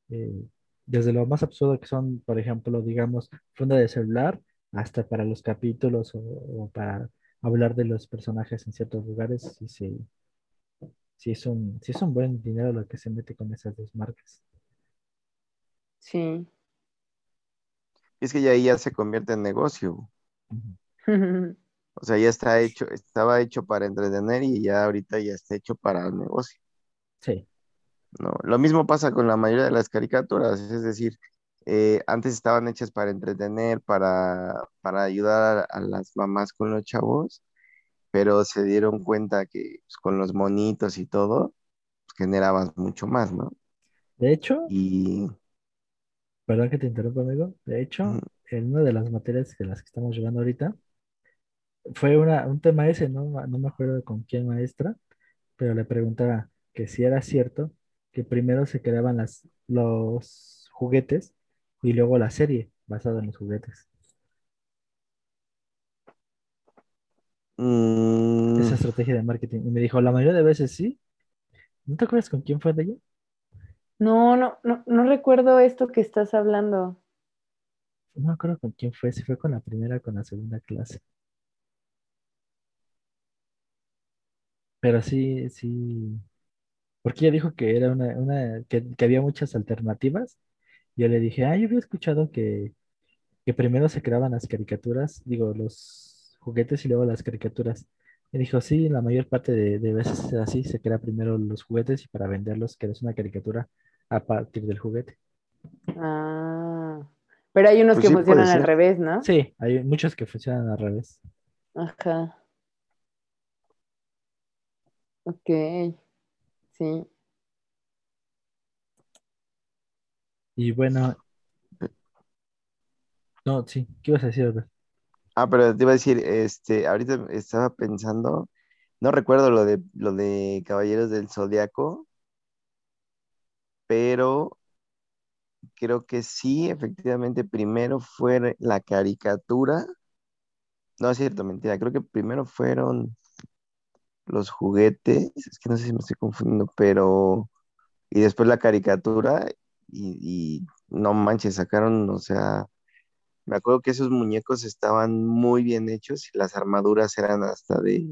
[SPEAKER 3] eh, desde lo más absurdo que son, por ejemplo, digamos, funda de celular, hasta para los capítulos o, para hablar de los personajes en ciertos lugares, sí, sí, sí es un, sí es un buen dinero lo que se mete con esas dos marcas.
[SPEAKER 2] Sí.
[SPEAKER 4] Es que ya ahí ya se convierte en negocio. O sea, ya está hecho, estaba hecho para entretener y ya ahorita ya está hecho para el negocio.
[SPEAKER 3] Sí.
[SPEAKER 4] No, lo mismo pasa con la mayoría de las caricaturas, es decir, eh, antes estaban hechas para entretener, para, para ayudar a, las mamás con los chavos, pero se dieron cuenta que pues, con los monitos y todo, pues, generabas mucho más, ¿no?
[SPEAKER 3] De hecho,
[SPEAKER 4] Y
[SPEAKER 3] perdón que te interrumpa, amigo. De hecho, en una de las materias de las que estamos llevando ahorita, fue una, un tema ese, ¿no? No me acuerdo con quién maestra, pero le preguntaba que si era cierto que primero se creaban las, los juguetes y luego la serie basada en los juguetes.
[SPEAKER 4] mm,
[SPEAKER 3] Esa estrategia de marketing. Y me dijo, la mayoría de veces sí. ¿No te acuerdas con quién fue de ella?
[SPEAKER 2] No, no, no, no recuerdo esto que estás hablando.
[SPEAKER 3] No me acuerdo con quién fue, si fue con la primera o con la segunda clase. Pero sí, sí. Porque ella dijo que era una, una que, que había muchas alternativas. Yo le dije, ah, yo había escuchado que, que primero se creaban las caricaturas, digo, los juguetes y luego las caricaturas. Y dijo, sí, la mayor parte de, de veces es así, se crea primero los juguetes y para venderlos creas una caricatura a partir del juguete.
[SPEAKER 2] Ah, pero hay unos
[SPEAKER 4] Pues
[SPEAKER 2] que
[SPEAKER 4] sí,
[SPEAKER 2] funcionan al revés, ¿no?
[SPEAKER 3] Sí, hay muchos que funcionan al revés.
[SPEAKER 2] Ajá. Ok, sí.
[SPEAKER 3] Y bueno, no, sí, ¿qué ibas a decir, Albert?
[SPEAKER 4] ah, pero te iba a decir, este, ahorita estaba pensando, no recuerdo lo de lo de Caballeros del Zodiaco, pero creo que sí, efectivamente, primero fue la caricatura. No es cierto, mentira. Creo que primero fueron los juguetes. Es que no sé si me estoy confundiendo, pero. Y después la caricatura. Y, y no manches, sacaron, o sea. Me acuerdo que esos muñecos estaban muy bien hechos y las armaduras eran hasta de,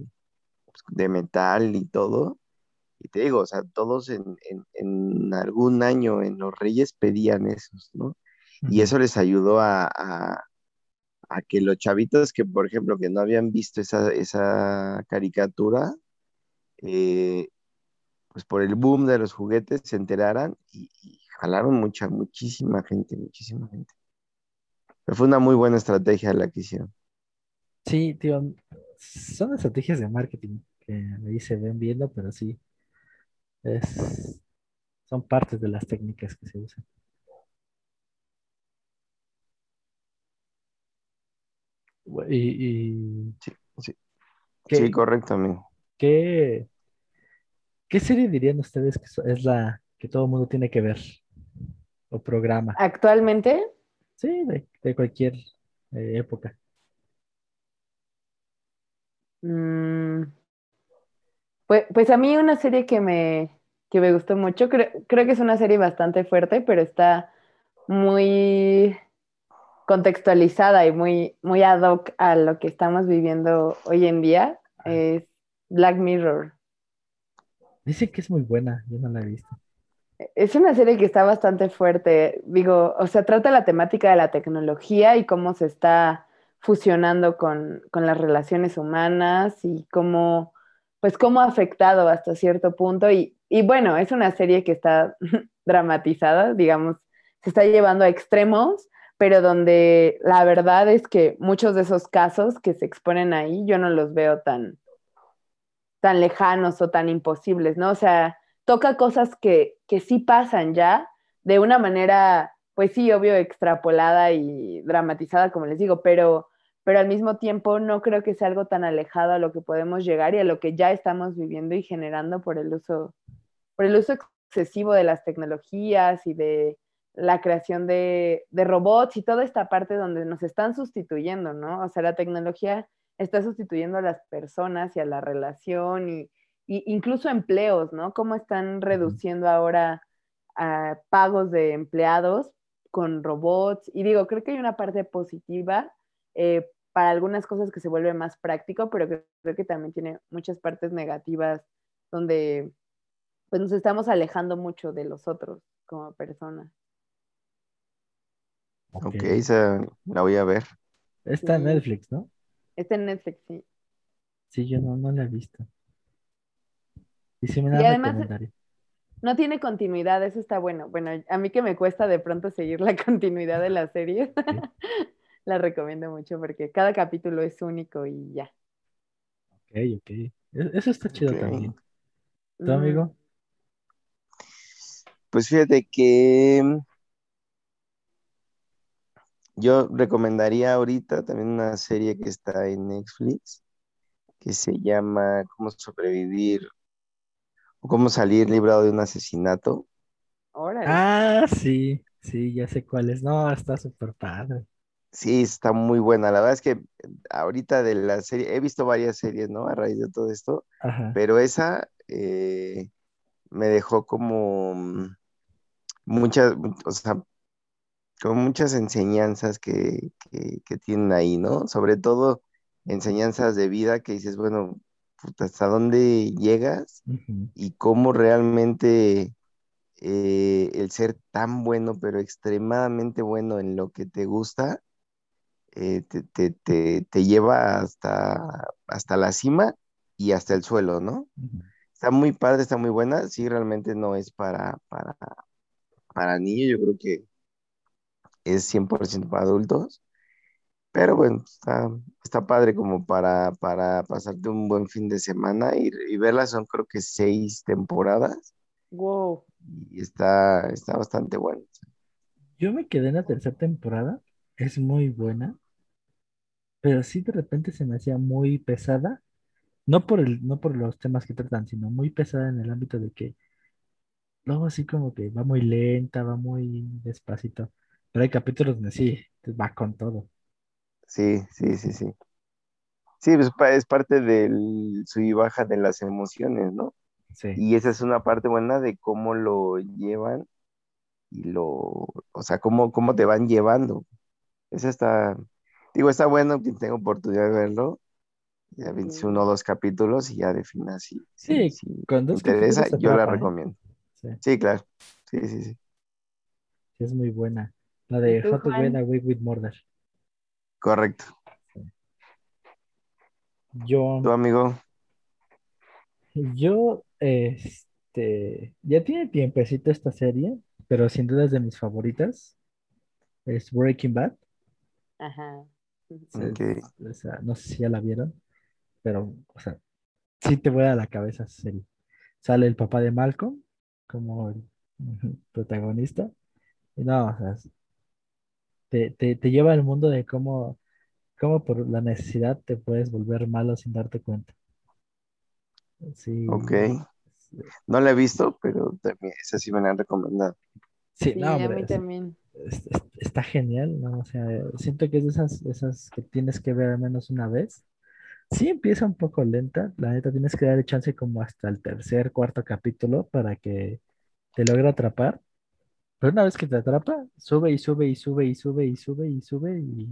[SPEAKER 4] de metal y todo. Y te digo, o sea, todos en, en- en algún año en los Reyes pedían esos, ¿no? Y eso les ayudó a, a- a que los chavitos que, por ejemplo, que no habían visto esa, esa caricatura, eh, pues por el boom de los juguetes se enteraran y, y jalaron mucha, muchísima gente, muchísima gente. Pero fue una muy buena estrategia la que hicieron.
[SPEAKER 3] Sí, tío, son estrategias de marketing que ahí se ven viendo, pero sí, es, son partes de las técnicas que se usan. Y, y
[SPEAKER 4] Sí, sí,
[SPEAKER 3] ¿qué,
[SPEAKER 4] sí, correcto, amigo.
[SPEAKER 3] qué, qué serie dirían ustedes que es la que todo el mundo tiene que ver? O programa.
[SPEAKER 2] Actualmente,
[SPEAKER 3] Sí, de, de cualquier eh, época.
[SPEAKER 2] mm, pues, pues a mí una serie que me, que me gustó mucho, creo, creo que es una serie bastante fuerte, pero está muy contextualizada y muy, muy ad hoc a lo que estamos viviendo hoy en día, es Black Mirror.
[SPEAKER 3] Dicen que es muy buena, yo no la he visto.
[SPEAKER 2] Es una serie que está bastante fuerte, digo, o sea, trata la temática de la tecnología y cómo se está fusionando con, con las relaciones humanas y cómo, pues cómo ha afectado hasta cierto punto. Y, y bueno, es una serie que está dramatizada, digamos, se está llevando a extremos, pero donde la verdad es que muchos de esos casos que se exponen ahí, yo no los veo tan, tan lejanos o tan imposibles, ¿no? O sea, toca cosas que, que sí pasan ya de una manera, pues sí, obvio, extrapolada y dramatizada, como les digo, pero, pero al mismo tiempo no creo que sea algo tan alejado a lo que podemos llegar y a lo que ya estamos viviendo y generando por el uso, por el uso excesivo de las tecnologías y de la creación de, de robots y toda esta parte donde nos están sustituyendo, ¿no? O sea, la tecnología está sustituyendo a las personas y a la relación y, incluso empleos, ¿no? Cómo están reduciendo ahora a pagos de empleados con robots. Y digo, creo que hay una parte positiva eh, para algunas cosas que se vuelve más práctico, pero creo, que también tiene muchas partes negativas donde pues nos estamos alejando mucho de los otros como personas.
[SPEAKER 4] Ok, esa la voy a ver.
[SPEAKER 3] Está en Netflix, ¿no?
[SPEAKER 2] Está en Netflix, sí.
[SPEAKER 3] Sí, yo no, no la he visto. Y si me da y además,
[SPEAKER 2] no tiene continuidad, eso está bueno. Bueno, a mí que me cuesta de pronto seguir la continuidad de la serie, la recomiendo mucho porque cada capítulo es único y ya.
[SPEAKER 3] Ok, ok. E-, eso está chido también. ¿Tu amigo?
[SPEAKER 4] Pues fíjate que yo recomendaría ahorita también una serie que está en Netflix que se llama Cómo sobrevivir o cómo salir librado de un asesinato.
[SPEAKER 3] Ah, sí, sí, ya sé cuál es. No, está súper padre.
[SPEAKER 4] Sí, está muy buena. La verdad es que ahorita de la serie, he visto varias series, ¿no? A raíz de todo esto, pero esa eh, me dejó como muchas, o sea, con muchas enseñanzas que, tienen ahí, ¿no? Sobre todo enseñanzas de vida que dices, bueno, hasta dónde llegas y cómo realmente eh, el ser tan bueno, pero extremadamente bueno en lo que te gusta, eh, te, lleva hasta, hasta la cima y hasta el suelo, ¿no? Está muy padre, está muy buena, sí, realmente no es para, para, para niños, yo creo que es 100% para adultos. Pero bueno, está, padre como para, para pasarte un buen fin de semana y, y verla. Son creo que seis temporadas.
[SPEAKER 2] Wow.
[SPEAKER 4] Y está, está bastante bueno.
[SPEAKER 3] Yo me quedé en la tercera temporada. Es muy buena. Pero sí de repente se me hacía muy pesada. No por el, no por los temas que tratan, sino muy pesada en el ámbito de que luego así como que va muy lenta, va muy despacito. Pero hay capítulos donde sí, va con todo.
[SPEAKER 4] Sí, sí, sí, sí. Sí, pues, es parte del sub y baja de las emociones, ¿no? Sí. Y esa es una parte buena de cómo lo llevan y lo, o sea, cómo, cómo te van llevando. Esa está, digo, está bueno que tenga oportunidad de verlo. Ya ves uno o dos capítulos y ya defina si,
[SPEAKER 3] sí,
[SPEAKER 4] si, cuando interesa, yo la ¿eh? recomiendo. Sí. sí. claro. Sí, sí. Sí,
[SPEAKER 3] es muy buena. La de How to Get Away with Murder.
[SPEAKER 4] Correcto.
[SPEAKER 3] Yo.
[SPEAKER 4] ¿Tu amigo?
[SPEAKER 3] Yo, este, ya tiene tiempecito esta serie, pero sin duda es de mis favoritas. Es Breaking Bad.
[SPEAKER 2] Ajá.
[SPEAKER 3] no sé si ya la vieron, pero, o sea, sí te voy a la cabeza esa serie. Sale el papá de Malcolm como el protagonista. Y no, o sea, te, lleva al mundo de cómo, cómo por la necesidad te puedes volver malo sin darte cuenta.
[SPEAKER 4] Sí. Ok. No la he visto, pero también esa sí me la han recomendado.
[SPEAKER 3] Sí, no,
[SPEAKER 2] a mí también.
[SPEAKER 3] está genial, ¿no? O sea, siento que es de esas, esas que tienes que ver al menos una vez. Sí empieza un poco lenta, la neta tienes que darle chance como hasta el tercer, cuarto capítulo para que te logre atrapar, pero una vez que te atrapa, sube y sube y sube y sube y sube y sube y,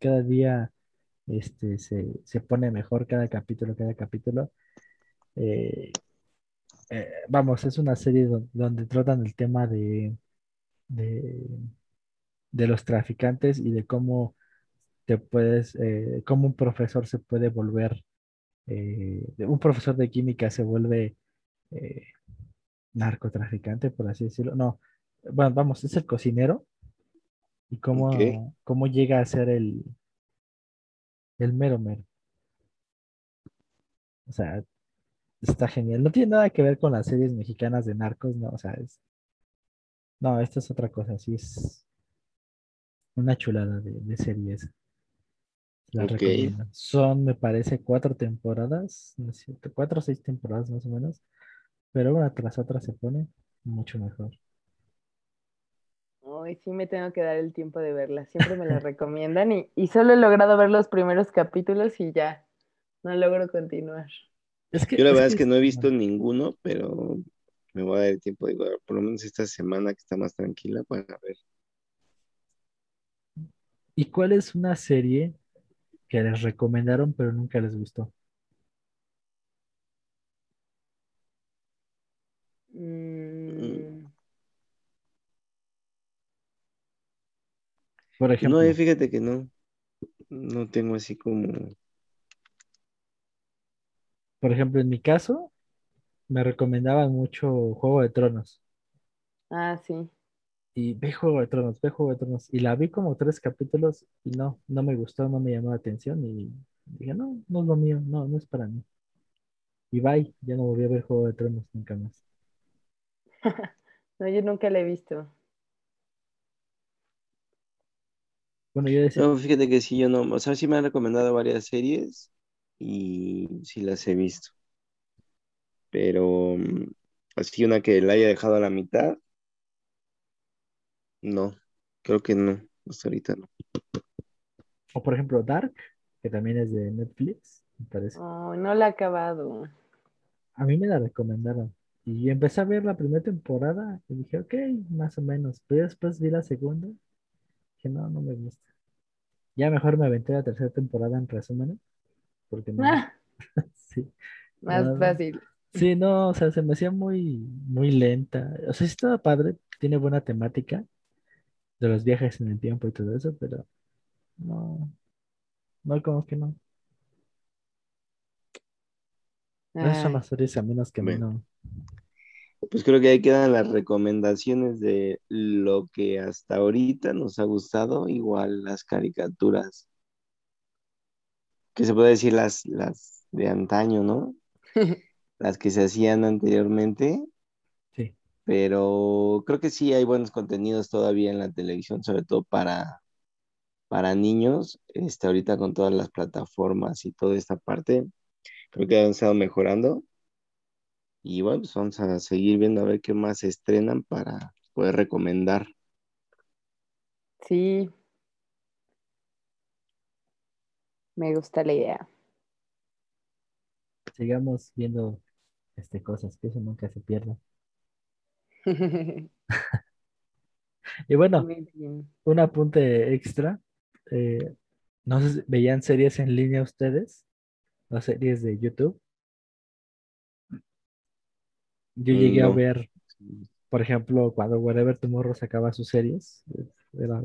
[SPEAKER 3] cada día este, se, pone mejor cada capítulo, cada capítulo. Eh, eh, vamos, es una serie donde, tratan el tema de, de, los traficantes y de cómo te puedes, eh, cómo un profesor se puede volver, un profesor de química se vuelve narcotraficante, por así decirlo. No, bueno, vamos, es el cocinero. Y cómo, cómo llega a ser el, el mero mero. O sea, está genial. No tiene nada que ver con las series mexicanas de narcos, no, o sea, es... No, esta es otra cosa, sí es una chulada de, de series. La
[SPEAKER 4] Ok.
[SPEAKER 3] recomiendo. Son, me parece, cuatro temporadas, ¿no es cierto? Cuatro o seis temporadas más o menos, pero una tras otra se pone mucho mejor.
[SPEAKER 2] Hoy sí me tengo que dar el tiempo de verla. Siempre me la recomiendan y, y solo he logrado ver los primeros capítulos y ya. No logro continuar.
[SPEAKER 3] Es que,
[SPEAKER 4] Yo la verdad es que no he visto ninguno, pero me voy a dar el tiempo de igual, por lo menos esta semana que está más tranquila para ver.
[SPEAKER 3] ¿Y cuál es una serie que les recomendaron pero nunca les gustó? Por ejemplo,
[SPEAKER 4] No, fíjate que no. No tengo así como.
[SPEAKER 3] por ejemplo, en mi caso, me recomendaban mucho Juego de Tronos.
[SPEAKER 2] Ah, sí.
[SPEAKER 3] Y ve Juego de Tronos, ve Juego de Tronos. Y la vi como tres capítulos y no, no me gustó, no me llamó la atención. Y dije, no, no es lo mío, no, no es para mí. Y bye, ya no volví a ver Juego de Tronos nunca más.
[SPEAKER 2] No, yo nunca la he visto.
[SPEAKER 3] Bueno, yo decía,
[SPEAKER 4] No, fíjate que sí, yo no. O sea, sí me han recomendado varias series y sí las he visto. Pero mm, así una que la haya dejado a la mitad, no. Creo que no. Hasta ahorita no.
[SPEAKER 3] o por ejemplo, Dark, que también es de Netflix, me parece.
[SPEAKER 2] Oh, no la he acabado.
[SPEAKER 3] A mí me la recomendaron. Y empecé a ver la primera temporada y dije, ok, más o menos. Pero después vi la segunda. Dije, no, no me gusta. Ya mejor me aventé la tercera temporada en resumen. Porque no.
[SPEAKER 2] Ah,
[SPEAKER 3] Sí.
[SPEAKER 2] más
[SPEAKER 3] No, no.
[SPEAKER 2] fácil.
[SPEAKER 3] Sí, no, o sea, se me hacía muy, muy lenta. O sea, sí estaba padre, tiene buena temática de los viajes en el tiempo y todo eso, pero no, no, como que no. Esas son
[SPEAKER 2] Ay,
[SPEAKER 3] las series a menos que a mí
[SPEAKER 4] Bueno.
[SPEAKER 3] no.
[SPEAKER 4] Pues creo que ahí quedan las recomendaciones de lo que hasta ahorita nos ha gustado, igual las caricaturas, que se puede decir las, las de antaño, ¿no? Las que se hacían anteriormente,
[SPEAKER 3] Sí,
[SPEAKER 4] pero creo que sí hay buenos contenidos todavía en la televisión, sobre todo para, para niños, este, ahorita con todas las plataformas y toda esta parte, creo que han estado mejorando. Y bueno, pues vamos a seguir viendo a ver qué más se estrenan para poder recomendar.
[SPEAKER 2] sí, me gusta la idea.
[SPEAKER 3] sigamos viendo este, cosas, que eso nunca se pierda. Y bueno, un apunte extra. eh, no sé si veían series en línea ustedes, o series de YouTube. Yo llegué a ver, por ejemplo, cuando Wherever Tomorrow sacaba sus series, era,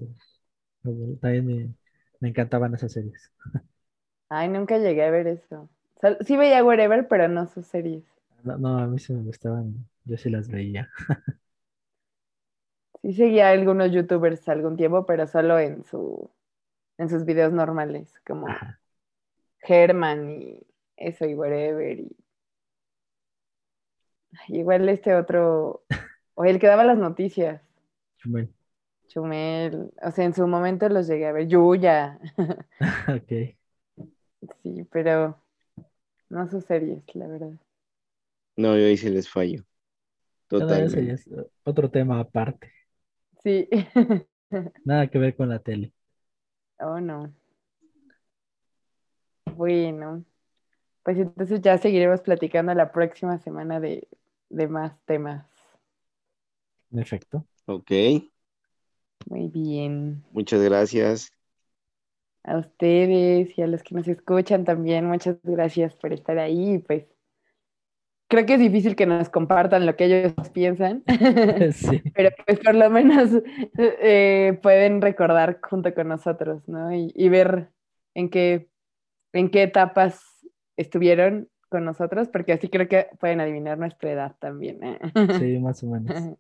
[SPEAKER 3] también me, me encantaban esas series.
[SPEAKER 2] Ay, nunca llegué a ver eso. Sí veía Wherever, pero no sus series.
[SPEAKER 3] No, no, a mí sí me gustaban, yo sí las veía.
[SPEAKER 2] Sí seguía a algunos youtubers algún tiempo, pero solo en su en sus videos normales, como
[SPEAKER 3] Ajá.
[SPEAKER 2] Herman y eso y Wherever y igual este otro o el que daba las noticias,
[SPEAKER 3] Chumel.
[SPEAKER 2] Chumel, o sea, en su momento los llegué a ver, Yuya,
[SPEAKER 3] Ok.
[SPEAKER 2] sí, pero no sus series, la verdad.
[SPEAKER 4] No, yo ahí sí les fallo. Totalmente.
[SPEAKER 3] es otro tema aparte.
[SPEAKER 2] Sí.
[SPEAKER 3] Nada que ver con la tele.
[SPEAKER 2] Oh, no. Bueno, pues entonces ya seguiremos platicando la próxima semana de, de más temas.
[SPEAKER 3] En efecto.
[SPEAKER 4] Ok,
[SPEAKER 2] Muy bien.
[SPEAKER 4] muchas gracias.
[SPEAKER 2] A ustedes y a los que nos escuchan también, muchas gracias por estar ahí. Pues creo que es difícil que nos compartan lo que ellos piensan,
[SPEAKER 3] Sí.
[SPEAKER 2] pero pues por lo menos eh, pueden recordar junto con nosotros, ¿no? Y, y ver en qué, en qué etapas estuvieron con nosotros, porque así creo que pueden adivinar nuestra edad también. ¿eh?
[SPEAKER 3] Sí, más o menos.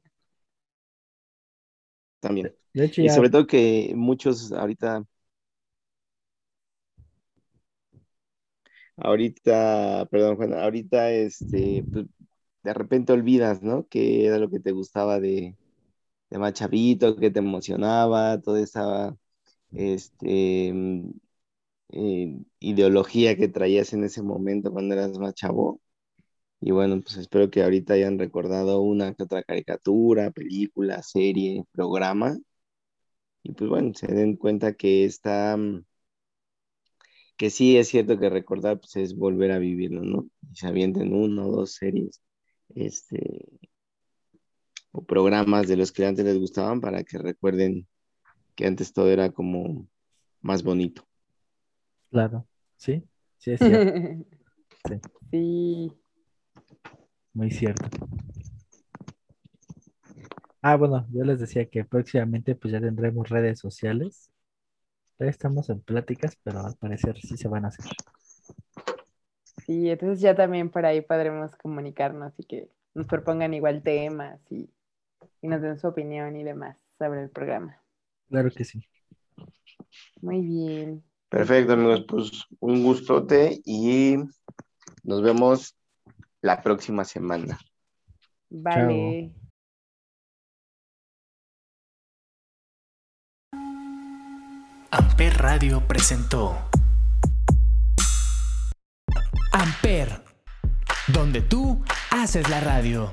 [SPEAKER 4] También.
[SPEAKER 3] De hecho,
[SPEAKER 4] Y sobre todo que muchos ahorita, ahorita, perdón, Juan, ahorita este, pues, de repente olvidas, ¿no? ¿Qué era lo que te gustaba de, de más chavito, qué te emocionaba, toda esa, este, eh, ideología que traías en ese momento cuando eras más chavo. Y bueno, pues espero que ahorita hayan recordado una que otra caricatura, película, serie, programa. Y pues bueno, se den cuenta que está, mm, que sí es cierto que recordar pues es volver a vivirlo, ¿no? Y se avienten una o dos series, este, o programas de los que antes les gustaban para que recuerden que antes todo era como más bonito.
[SPEAKER 3] Claro, sí, sí es cierto.
[SPEAKER 2] Sí. sí.
[SPEAKER 3] Muy cierto. Ah, bueno, yo les decía que próximamente pues ya tendremos redes sociales. Ya estamos en pláticas, pero al parecer sí se van a hacer.
[SPEAKER 2] Sí, entonces ya también por ahí podremos comunicarnos y que nos propongan igual temas y, y nos den su opinión y demás sobre el programa.
[SPEAKER 3] Claro que sí.
[SPEAKER 2] Muy bien.
[SPEAKER 4] Perfecto, amigos, pues un gustote y nos vemos la próxima semana.
[SPEAKER 2] Vale.
[SPEAKER 1] Amper Radio presentó Amper, donde tú haces la radio.